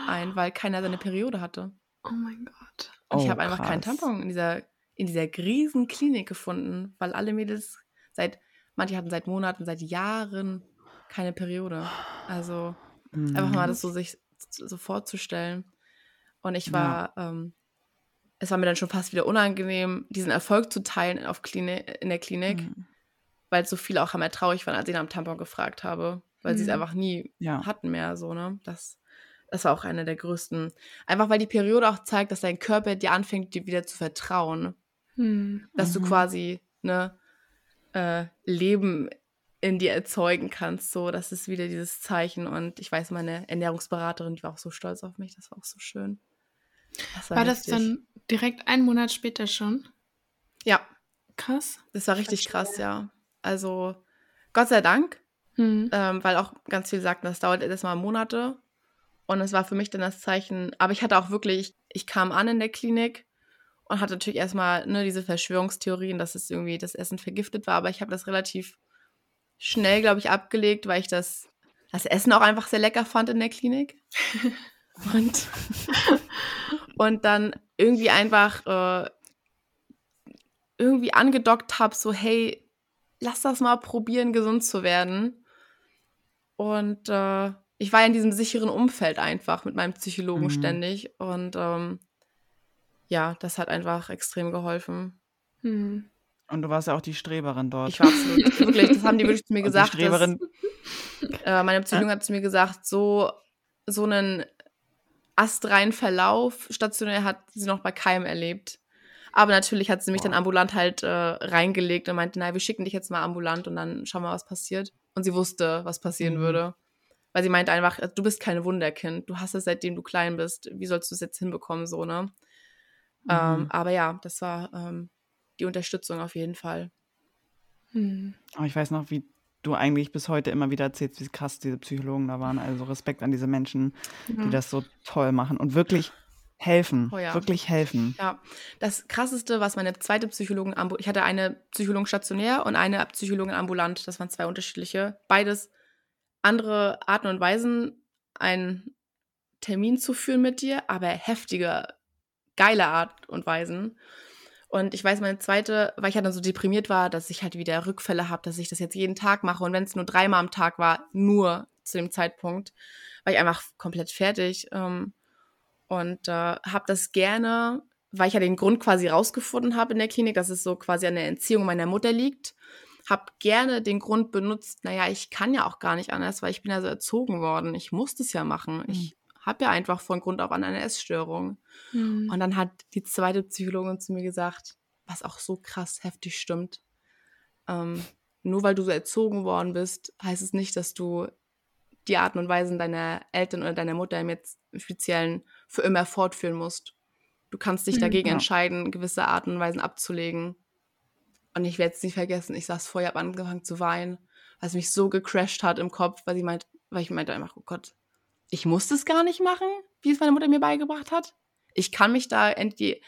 einen, weil keiner seine Periode hatte. Oh mein Gott. Und oh, ich habe einfach keinen Tampon in dieser, in dieser riesen Klinik gefunden, weil alle Mädels seit, manche hatten seit Monaten, seit Jahren keine Periode. Also mhm. einfach mal das so sich so vorzustellen. Und ich war ja. ähm, es war mir dann schon fast wieder unangenehm, diesen Erfolg zu teilen auf Klinik, in der Klinik, mhm. weil so viele auch einmal traurig waren, als ich nach dem Tampon gefragt habe, weil mhm. sie es einfach nie ja. hatten mehr, so, ne? Das, Das war auch einer der größten. Einfach weil die Periode auch zeigt, dass dein Körper dir anfängt, dir wieder zu vertrauen. Hm. Dass Mhm. du quasi ne äh, Leben in dir erzeugen kannst. So, das ist wieder dieses Zeichen. Und ich weiß, meine Ernährungsberaterin, die war auch so stolz auf mich. Das war auch so schön. Das War das heftig. dann direkt einen Monat später schon? Ja, Krass. das war richtig krass, ja. Also, Gott sei Dank, Hm. ähm, weil auch ganz viele sagten, das dauert erstmal Monate. Und es war für mich dann das Zeichen. Aber ich hatte auch wirklich, ich kam an in der Klinik und hatte natürlich erstmal ne, diese Verschwörungstheorien, dass es irgendwie das Essen vergiftet war. Aber ich habe das relativ schnell, glaube ich, abgelegt, weil ich das, das Essen auch einfach sehr lecker fand in der Klinik. Und, und dann irgendwie einfach äh, irgendwie angedockt habe, so hey, lass das mal probieren, gesund zu werden. Und äh, ich war in diesem sicheren Umfeld einfach mit meinem Psychologen Mhm. ständig. Und ähm, ja, das hat einfach extrem geholfen. Hm. Und du warst ja auch die Streberin dort. Ich war absolut, wirklich, das haben die wirklich zu mir Und die gesagt. Dass, Streberin, äh, meine Psychologin hat zu mir gesagt, so, so einen astreinen Verlauf stationär hat sie noch bei keinem erlebt. Aber natürlich hat sie mich dann Boah. ambulant halt äh, reingelegt und meinte, na, wir schicken dich jetzt mal ambulant und dann schauen wir, was passiert. Und sie wusste, was passieren Mhm. würde. Weil sie meinte einfach, du bist kein Wunderkind. Du hast es seitdem du klein bist. Wie sollst du es jetzt hinbekommen, so, ne? Ähm, Mhm. aber ja, das war ähm, die Unterstützung auf jeden Fall. Hm. Aber ich weiß noch, wie du eigentlich bis heute immer wieder erzählst, wie krass diese Psychologen da waren. Also Respekt an diese Menschen, Ja. die das so toll machen und wirklich helfen. Oh ja. Wirklich helfen. Ja, das krasseste, was meine zweite Psychologin ambulant, ich hatte eine Psychologin stationär und eine Psychologin ambulant, das waren zwei unterschiedliche, beides andere Arten und Weisen, einen Termin zu führen mit dir, aber heftige, geile Art und Weisen. Und ich weiß, meine zweite, weil ich halt dann so deprimiert war, dass ich halt wieder Rückfälle habe, dass ich das jetzt jeden Tag mache. Und wenn es nur dreimal am Tag war, nur zu dem Zeitpunkt, war ich einfach komplett fertig. Ähm, und äh, habe das gerne, weil ich ja den Grund quasi rausgefunden habe in der Klinik, dass es so quasi an der Entziehung meiner Mutter liegt, habe gerne den Grund benutzt, naja, ich kann ja auch gar nicht anders, weil ich bin ja so erzogen worden. Ich muss das ja machen. Ich habe ja einfach von Grund auf an eine Essstörung. Hm. Und dann hat die zweite Psychologin zu mir gesagt, was auch so krass heftig stimmt. Ähm, nur weil du so erzogen worden bist, heißt es nicht, dass du die Arten und Weisen deiner Eltern oder deiner Mutter im jetzt Speziellen für immer fortführen musst. Du kannst dich Mhm. dagegen Ja. entscheiden, gewisse Arten und Weisen abzulegen. Und ich werde es nicht vergessen, ich saß vorher, habe angefangen zu weinen, weil es mich so gecrashed hat im Kopf, weil, sie meint, weil ich meinte einfach, oh Gott, ich muss das gar nicht machen, wie es meine Mutter mir beigebracht hat. Ich kann mich da entge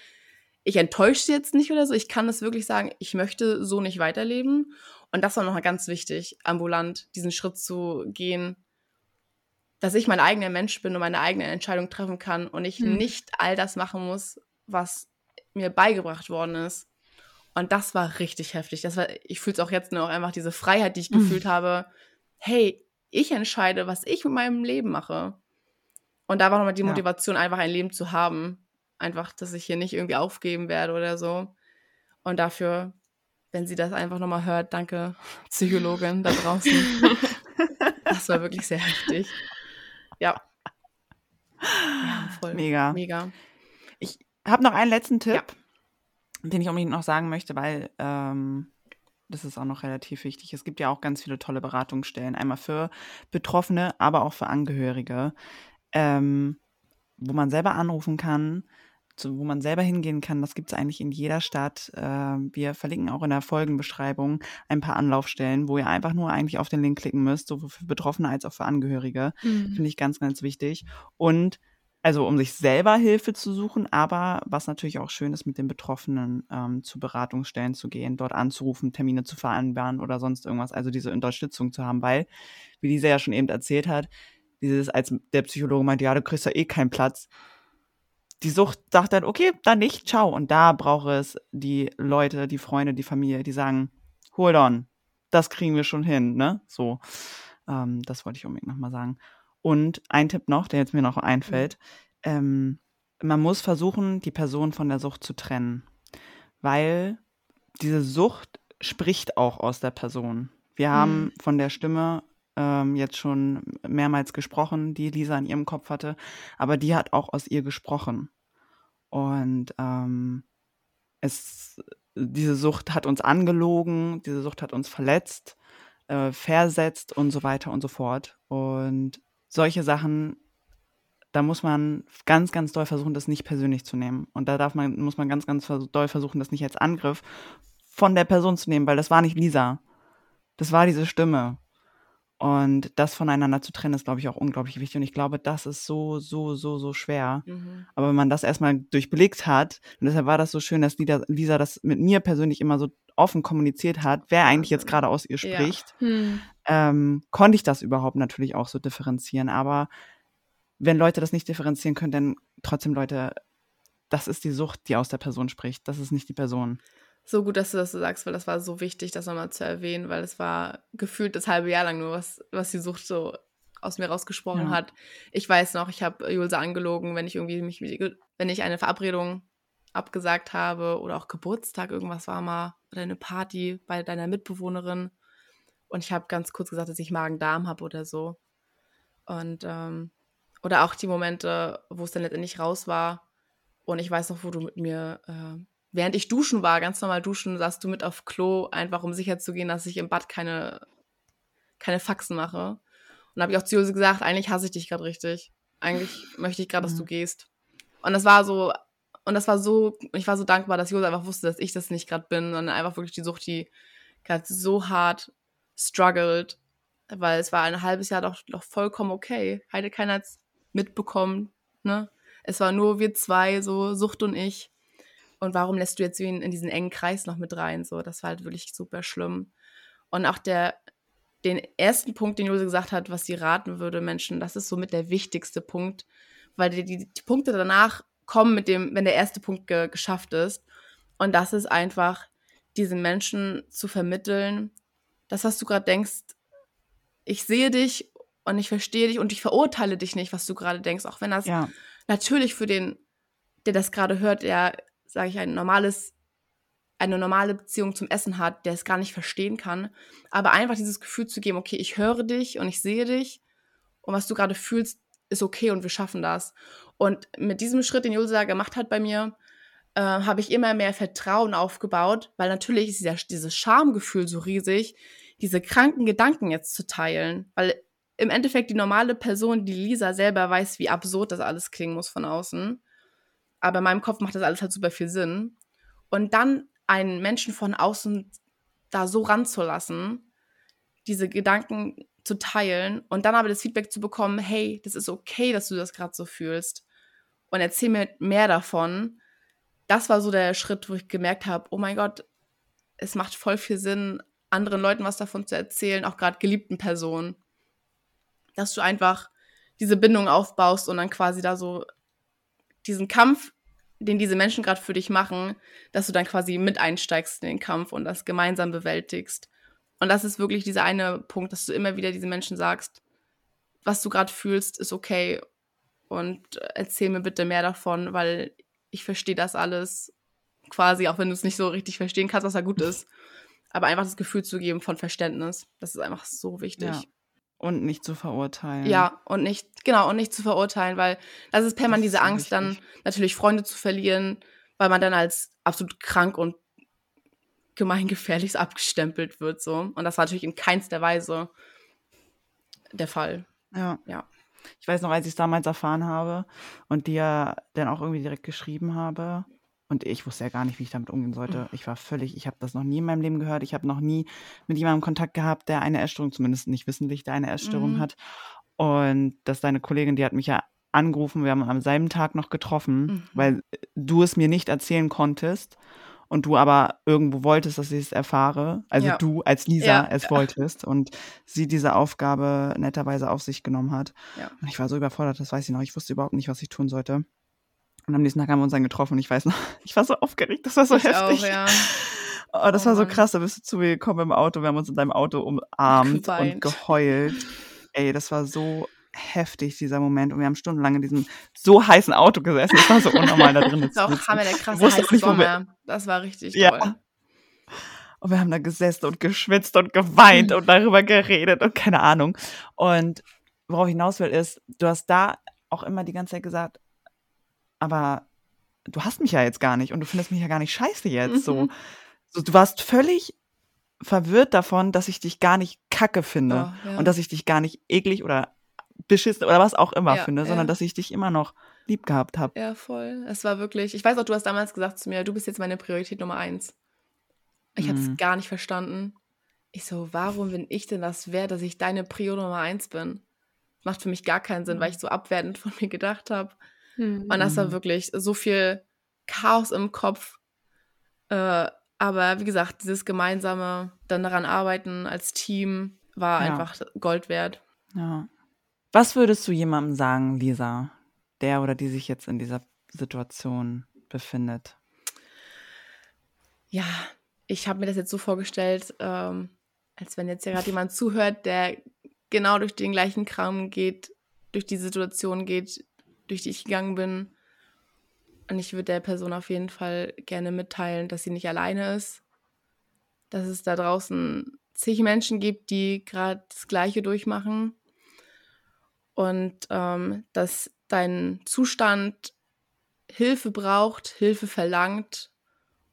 ich enttäusche sie jetzt nicht oder so. Ich kann das wirklich sagen, ich möchte so nicht weiterleben. Und das war noch mal ganz wichtig, ambulant diesen Schritt zu gehen, dass ich mein eigener Mensch bin und meine eigene Entscheidung treffen kann und ich Hm. nicht all das machen muss, was mir beigebracht worden ist. Und das war richtig heftig. Das war, ich fühle es auch jetzt noch einfach diese Freiheit, die ich Mhm. gefühlt habe. Hey, ich entscheide, was ich mit meinem Leben mache. Und da war nochmal die Ja. Motivation, einfach ein Leben zu haben. Einfach, dass ich hier nicht irgendwie aufgeben werde oder so. Und dafür, wenn sie das einfach nochmal hört, danke, Psychologin da draußen. das war wirklich sehr heftig. Ja. Ja, voll. Mega. Mega. Ich habe noch einen letzten Tipp, Ja. den ich unbedingt noch sagen möchte, weil ähm, das ist auch noch relativ wichtig. Es gibt ja auch ganz viele tolle Beratungsstellen, einmal für Betroffene, aber auch für Angehörige, ähm, wo man selber anrufen kann, zu, wo man selber hingehen kann. Das gibt es eigentlich in jeder Stadt. Äh, wir verlinken auch in der Folgenbeschreibung ein paar Anlaufstellen, wo ihr einfach nur eigentlich auf den Link klicken müsst, sowohl für Betroffene als auch für Angehörige. Hm. Finde ich ganz, ganz wichtig. Und also um sich selber Hilfe zu suchen, aber was natürlich auch schön ist, mit den Betroffenen ähm, zu Beratungsstellen zu gehen, dort anzurufen, Termine zu vereinbaren oder sonst irgendwas, also diese Unterstützung zu haben, weil, wie Lisa ja schon eben erzählt hat, dieses, als der Psychologe meinte, ja, du kriegst ja eh keinen Platz. Die Sucht sagt dann, okay, dann nicht, ciao. Und da braucht es die Leute, die Freunde, die Familie, die sagen, hold on, das kriegen wir schon hin, ne? So, ähm, das wollte ich unbedingt nochmal sagen. Und ein Tipp noch, der jetzt mir noch einfällt, ähm, man muss versuchen, die Person von der Sucht zu trennen, weil diese Sucht spricht auch aus der Person. Wir haben von der Stimme ähm, jetzt schon mehrmals gesprochen, die Lisa in ihrem Kopf hatte, aber die hat auch aus ihr gesprochen. Und ähm, es, diese Sucht hat uns angelogen, diese Sucht hat uns verletzt, äh, versetzt und so weiter und so fort. Und solche Sachen, da muss man ganz, ganz doll versuchen, das nicht persönlich zu nehmen. Und da darf man, muss man ganz, ganz doll versuchen, das nicht als Angriff von der Person zu nehmen, weil das war nicht Lisa. Das war diese Stimme. Und das voneinander zu trennen, ist, glaube ich, auch unglaublich wichtig. Und ich glaube, das ist so, so, so, so schwer. Mhm. Aber wenn man das erstmal durchblickt hat, und deshalb war das so schön, dass Lisa, Lisa das mit mir persönlich immer so offen kommuniziert hat, wer eigentlich jetzt gerade aus ihr spricht, ja. hm. ähm, konnte ich das überhaupt natürlich auch so differenzieren. Aber wenn Leute das nicht differenzieren können, dann trotzdem Leute, das ist die Sucht, die aus der Person spricht. Das ist nicht die Person. So gut, dass du das so sagst, weil das war so wichtig, das nochmal zu erwähnen, weil es war gefühlt das halbe Jahr lang nur, was, was die Sucht so aus mir rausgesprochen ja. hat. Ich weiß noch, ich habe Julsa angelogen, wenn ich irgendwie mich, wenn ich eine Verabredung abgesagt habe oder auch Geburtstag, irgendwas war mal, oder eine Party bei deiner Mitbewohnerin. Und ich habe ganz kurz gesagt, dass ich Magen-Darm habe oder so. Und, ähm, oder auch die Momente, wo es dann letztendlich raus war. Und ich weiß noch, wo du mit mir äh, während ich duschen war, ganz normal duschen, saßt du mit auf Klo, einfach um sicher zu gehen, dass ich im Bad keine, keine Faxen mache. Und habe ich auch zu Jose gesagt, eigentlich hasse ich dich gerade richtig. Eigentlich möchte ich gerade, dass du mhm. gehst. Und das war so, und das war so, ich war so dankbar, dass Jose einfach wusste, dass ich das nicht gerade bin, sondern einfach wirklich die Sucht, die gerade so hart struggled, weil es war ein halbes Jahr doch, doch vollkommen okay. Heide keiner hat es mitbekommen, ne? Es war nur wir zwei, so Sucht und ich. Und warum lässt du jetzt ihn in diesen engen Kreis noch mit rein? So, das war halt wirklich super schlimm. Und auch der, den ersten Punkt, den Jose gesagt hat, was sie raten würde, Menschen, das ist somit der wichtigste Punkt, weil die, die, die Punkte danach kommen mit dem, wenn der erste Punkt ge geschafft ist. Und das ist einfach, diesen Menschen zu vermitteln, das, was du gerade denkst, ich sehe dich und ich verstehe dich und ich verurteile dich nicht, was du gerade denkst, auch wenn das ja. natürlich für den, der das gerade hört, der sage ich, ein normales, eine normale Beziehung zum Essen hat, der es gar nicht verstehen kann. Aber einfach dieses Gefühl zu geben, okay, ich höre dich und ich sehe dich und was du gerade fühlst, ist okay und wir schaffen das. Und mit diesem Schritt, den Julsa gemacht hat bei mir, äh, habe ich immer mehr Vertrauen aufgebaut, weil natürlich ist dieser, dieses Schamgefühl so riesig, diese kranken Gedanken jetzt zu teilen. Weil im Endeffekt die normale Person, die Lisa selber weiß, wie absurd das alles klingen muss von außen aber in meinem Kopf macht das alles halt super viel Sinn. Und dann einen Menschen von außen da so ranzulassen, diese Gedanken zu teilen und dann aber das Feedback zu bekommen, hey, das ist okay, dass du das gerade so fühlst und erzähl mir mehr davon. Das war so der Schritt, wo ich gemerkt habe, oh mein Gott, es macht voll viel Sinn, anderen Leuten was davon zu erzählen, auch gerade geliebten Personen, dass du einfach diese Bindung aufbaust und dann quasi da so diesen Kampf, den diese Menschen gerade für dich machen, dass du dann quasi mit einsteigst in den Kampf und das gemeinsam bewältigst. Und das ist wirklich dieser eine Punkt, dass du immer wieder diesen Menschen sagst, was du gerade fühlst, ist okay. Und erzähl mir bitte mehr davon, weil ich verstehe das alles quasi, auch wenn du es nicht so richtig verstehen kannst, was da gut ist. Aber einfach das Gefühl zu geben von Verständnis, das ist einfach so wichtig. Ja. Und nicht zu verurteilen. Ja, und nicht, genau, und nicht zu verurteilen, weil das ist permanent diese Angst, dann natürlich Freunde zu verlieren, weil man dann als absolut krank und gemeingefährlich abgestempelt wird, so. Und das war natürlich in keinster Weise der Fall. Ja. Ja. Ich weiß noch, als ich es damals erfahren habe und dir dann auch irgendwie direkt geschrieben habe, und ich wusste ja gar nicht, wie ich damit umgehen sollte. Mhm. Ich war völlig, ich habe das noch nie in meinem Leben gehört. Ich habe noch nie mit jemandem Kontakt gehabt, der eine Essstörung, zumindest nicht wissentlich, der eine Essstörung mhm. hat. Und dass deine Kollegin, die hat mich ja angerufen, wir haben am selben Tag noch getroffen, mhm. weil du es mir nicht erzählen konntest und du aber irgendwo wolltest, dass ich es erfahre. Also ja. du als Lisa ja, es ja. wolltest und sie diese Aufgabe netterweise auf sich genommen hat. Und ich war so überfordert, das weiß ich noch. Ich wusste überhaupt nicht, was ich tun sollte. Und am nächsten Tag haben wir uns dann getroffen ich weiß noch, ich war so aufgeregt, das war so ich heftig. Auch, ja. Oh, das oh, war so krass, da bist du zu mir gekommen im Auto, wir haben uns in deinem Auto umarmt Geweint. und geheult. Ey, das war so heftig, dieser Moment. Und wir haben stundenlang in diesem so heißen Auto gesessen. Das war so unnormal da drin. Das war auch Hammer, der krasse heiße Sommer. Das war richtig toll. Ja. Und wir haben da gesessen und geschwitzt und geweint und darüber geredet und keine Ahnung. Und worauf ich hinaus will, ist, du hast da auch immer die ganze Zeit gesagt, aber du hast mich ja jetzt gar nicht und du findest mich ja gar nicht scheiße jetzt so. Mhm. so du warst völlig verwirrt davon, dass ich dich gar nicht kacke finde Oh, ja. und dass ich dich gar nicht eklig oder beschissen oder was auch immer Ja, finde, sondern ja. dass ich dich immer noch lieb gehabt habe. Ja, voll. Es war wirklich. Ich weiß auch, du hast damals gesagt zu mir, du bist jetzt meine Priorität Nummer eins. Ich habe es Mhm. gar nicht verstanden. Ich so, warum bin ich denn das wert, dass ich deine Prio Nummer eins bin? Macht für mich gar keinen Sinn, weil ich so abwertend von mir gedacht habe. Hm. Und das war Mhm. wirklich so viel Chaos im Kopf. Äh, aber wie gesagt, dieses gemeinsame dann daran arbeiten als Team war Ja. einfach Gold wert. Ja. Was würdest du jemandem sagen, Lisa, der oder die sich jetzt in dieser Situation befindet? Ja, ich habe mir das jetzt so vorgestellt, ähm, als wenn jetzt ja gerade jemand zuhört, der genau durch den gleichen Kram geht, durch die Situation geht, durch die ich gegangen bin. Und ich würde der Person auf jeden Fall gerne mitteilen, dass sie nicht alleine ist, dass es da draußen zig Menschen gibt, die gerade das Gleiche durchmachen und ähm, dass dein Zustand Hilfe braucht, Hilfe verlangt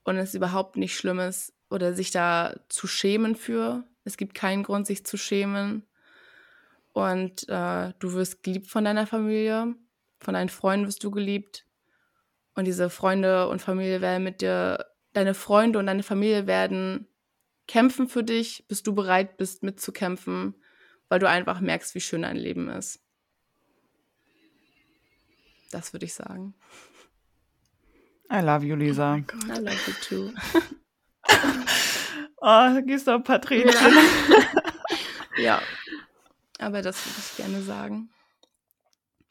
und es überhaupt nicht schlimm ist oder sich da zu schämen für. Es gibt keinen Grund, sich zu schämen. Und äh, du wirst geliebt von deiner Familie, von deinen Freunden wirst du geliebt. Und diese Freunde und Familie werden mit dir, deine Freunde und deine Familie werden kämpfen für dich, bis du bereit bist mitzukämpfen, weil du einfach merkst, wie schön dein Leben ist. Das würde ich sagen. I love you, Lisa. Oh. I love you too. Oh, gehst du paar Tränen. Ja. Aber das würde ich gerne sagen.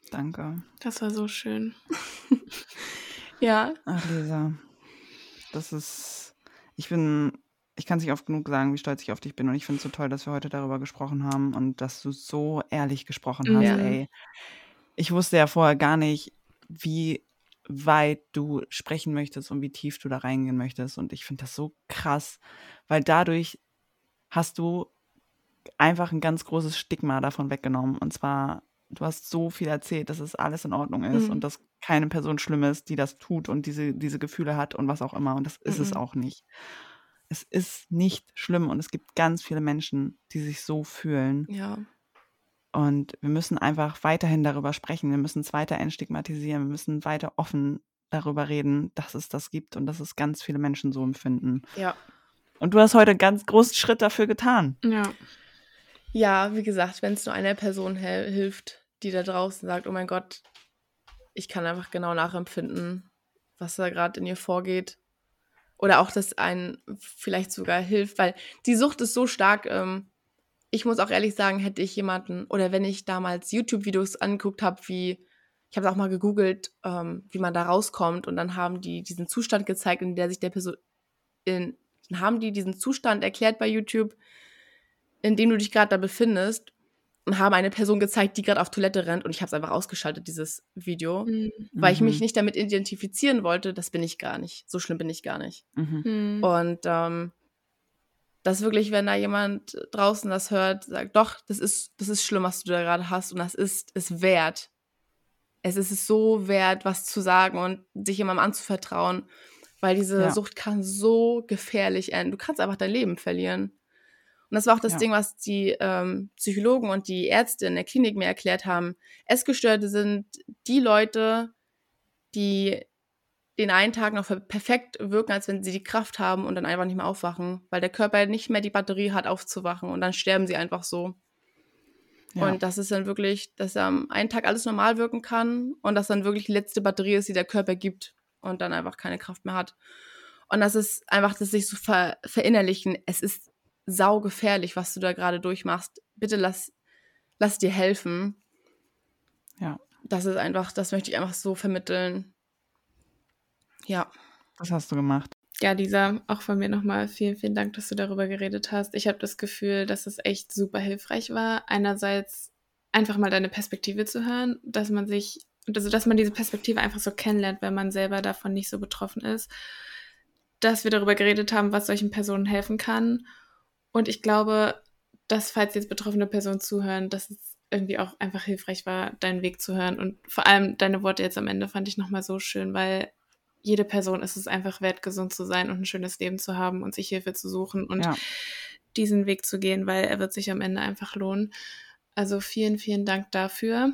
Danke. Das war so schön. Ja. Ach, Lisa. Das ist. Ich bin. Ich kann es nicht oft genug sagen, wie stolz ich auf dich bin. Und ich finde es so toll, dass wir heute darüber gesprochen haben und dass du so ehrlich gesprochen hast, Ja. ey. Ich wusste ja vorher gar nicht, wie weit du sprechen möchtest und wie tief du da reingehen möchtest. Und ich finde das so krass, weil dadurch hast du einfach ein ganz großes Stigma davon weggenommen. Und zwar, du hast so viel erzählt, dass es alles in Ordnung ist Mhm. und dass keine Person schlimm ist, die das tut und diese, diese Gefühle hat und was auch immer. Und das ist es Mhm. auch nicht. Es ist nicht schlimm und es gibt ganz viele Menschen, die sich so fühlen. Ja. Und wir müssen einfach weiterhin darüber sprechen. Wir müssen es weiter entstigmatisieren. Wir müssen weiter offen darüber reden, dass es das gibt und dass es ganz viele Menschen so empfinden. Ja. Und du hast heute einen ganz großen Schritt dafür getan. Ja. Ja, wie gesagt, wenn es nur einer Person hilft, die da draußen sagt, oh mein Gott, ich kann einfach genau nachempfinden, was da gerade in ihr vorgeht. Oder auch, dass einen vielleicht sogar hilft, weil die Sucht ist so stark. Ähm, ich muss auch ehrlich sagen, hätte ich jemanden, oder wenn ich damals YouTube-Videos angeguckt habe, wie, ich habe auch mal gegoogelt, ähm, wie man da rauskommt, und dann haben die diesen Zustand gezeigt, in der sich der Person, in, dann haben die diesen Zustand erklärt bei YouTube, in dem du dich gerade da befindest und haben eine Person gezeigt, die gerade auf Toilette rennt und ich habe es einfach ausgeschaltet, dieses Video, Hm. weil ich mich Mhm. nicht damit identifizieren wollte. Das bin ich gar nicht. So schlimm bin ich gar nicht. Mhm. Hm. Und ähm, das wirklich, wenn da jemand draußen das hört, sagt, doch, das ist, das ist schlimm, was du da gerade hast und das ist es wert. Es ist es so wert, was zu sagen und sich jemandem anzuvertrauen, weil diese Ja. Sucht kann so gefährlich enden. Du kannst einfach dein Leben verlieren. Und das war auch das Ja. Ding, was die ähm, Psychologen und die Ärzte in der Klinik mir erklärt haben. Essgestörte sind die Leute, die den einen Tag noch perfekt wirken, als wenn sie die Kraft haben und dann einfach nicht mehr aufwachen, weil der Körper nicht mehr die Batterie hat, aufzuwachen und dann sterben sie einfach so. Ja. Und das ist dann wirklich, dass am einen Tag alles normal wirken kann und dass dann wirklich die letzte Batterie ist, die der Körper gibt und dann einfach keine Kraft mehr hat. Und das ist einfach, dass sich so ver verinnerlichen, es ist saugefährlich, was du da gerade durchmachst. Bitte lass, lass dir helfen. Ja. Das ist einfach, das möchte ich einfach so vermitteln. Ja. Das hast du gemacht. Ja, Lisa, auch von mir nochmal vielen, vielen Dank, dass du darüber geredet hast. Ich habe das Gefühl, dass es echt super hilfreich war. Einerseits einfach mal deine Perspektive zu hören, dass man sich, also dass man diese Perspektive einfach so kennenlernt, wenn man selber davon nicht so betroffen ist. dass wir darüber geredet haben, was solchen Personen helfen kann. Und ich glaube, dass, falls jetzt betroffene Personen zuhören, dass es irgendwie auch einfach hilfreich war, deinen Weg zu hören. Und vor allem deine Worte jetzt am Ende fand ich nochmal so schön, weil jede Person ist es einfach wert, gesund zu sein und ein schönes Leben zu haben und sich Hilfe zu suchen und ja. diesen Weg zu gehen, weil er wird sich am Ende einfach lohnen. Also vielen, vielen Dank dafür.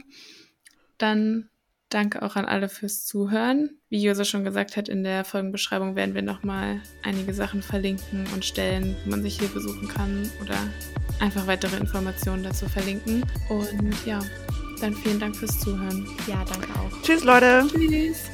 Dann danke auch an alle fürs Zuhören. Wie Jose schon gesagt hat, in der Folgenbeschreibung werden wir nochmal einige Sachen verlinken und stellen, wo man sich Hilfe suchen kann oder einfach weitere Informationen dazu verlinken. Und ja, dann vielen Dank fürs Zuhören. Ja, danke auch. Tschüss, Leute. Tschüss.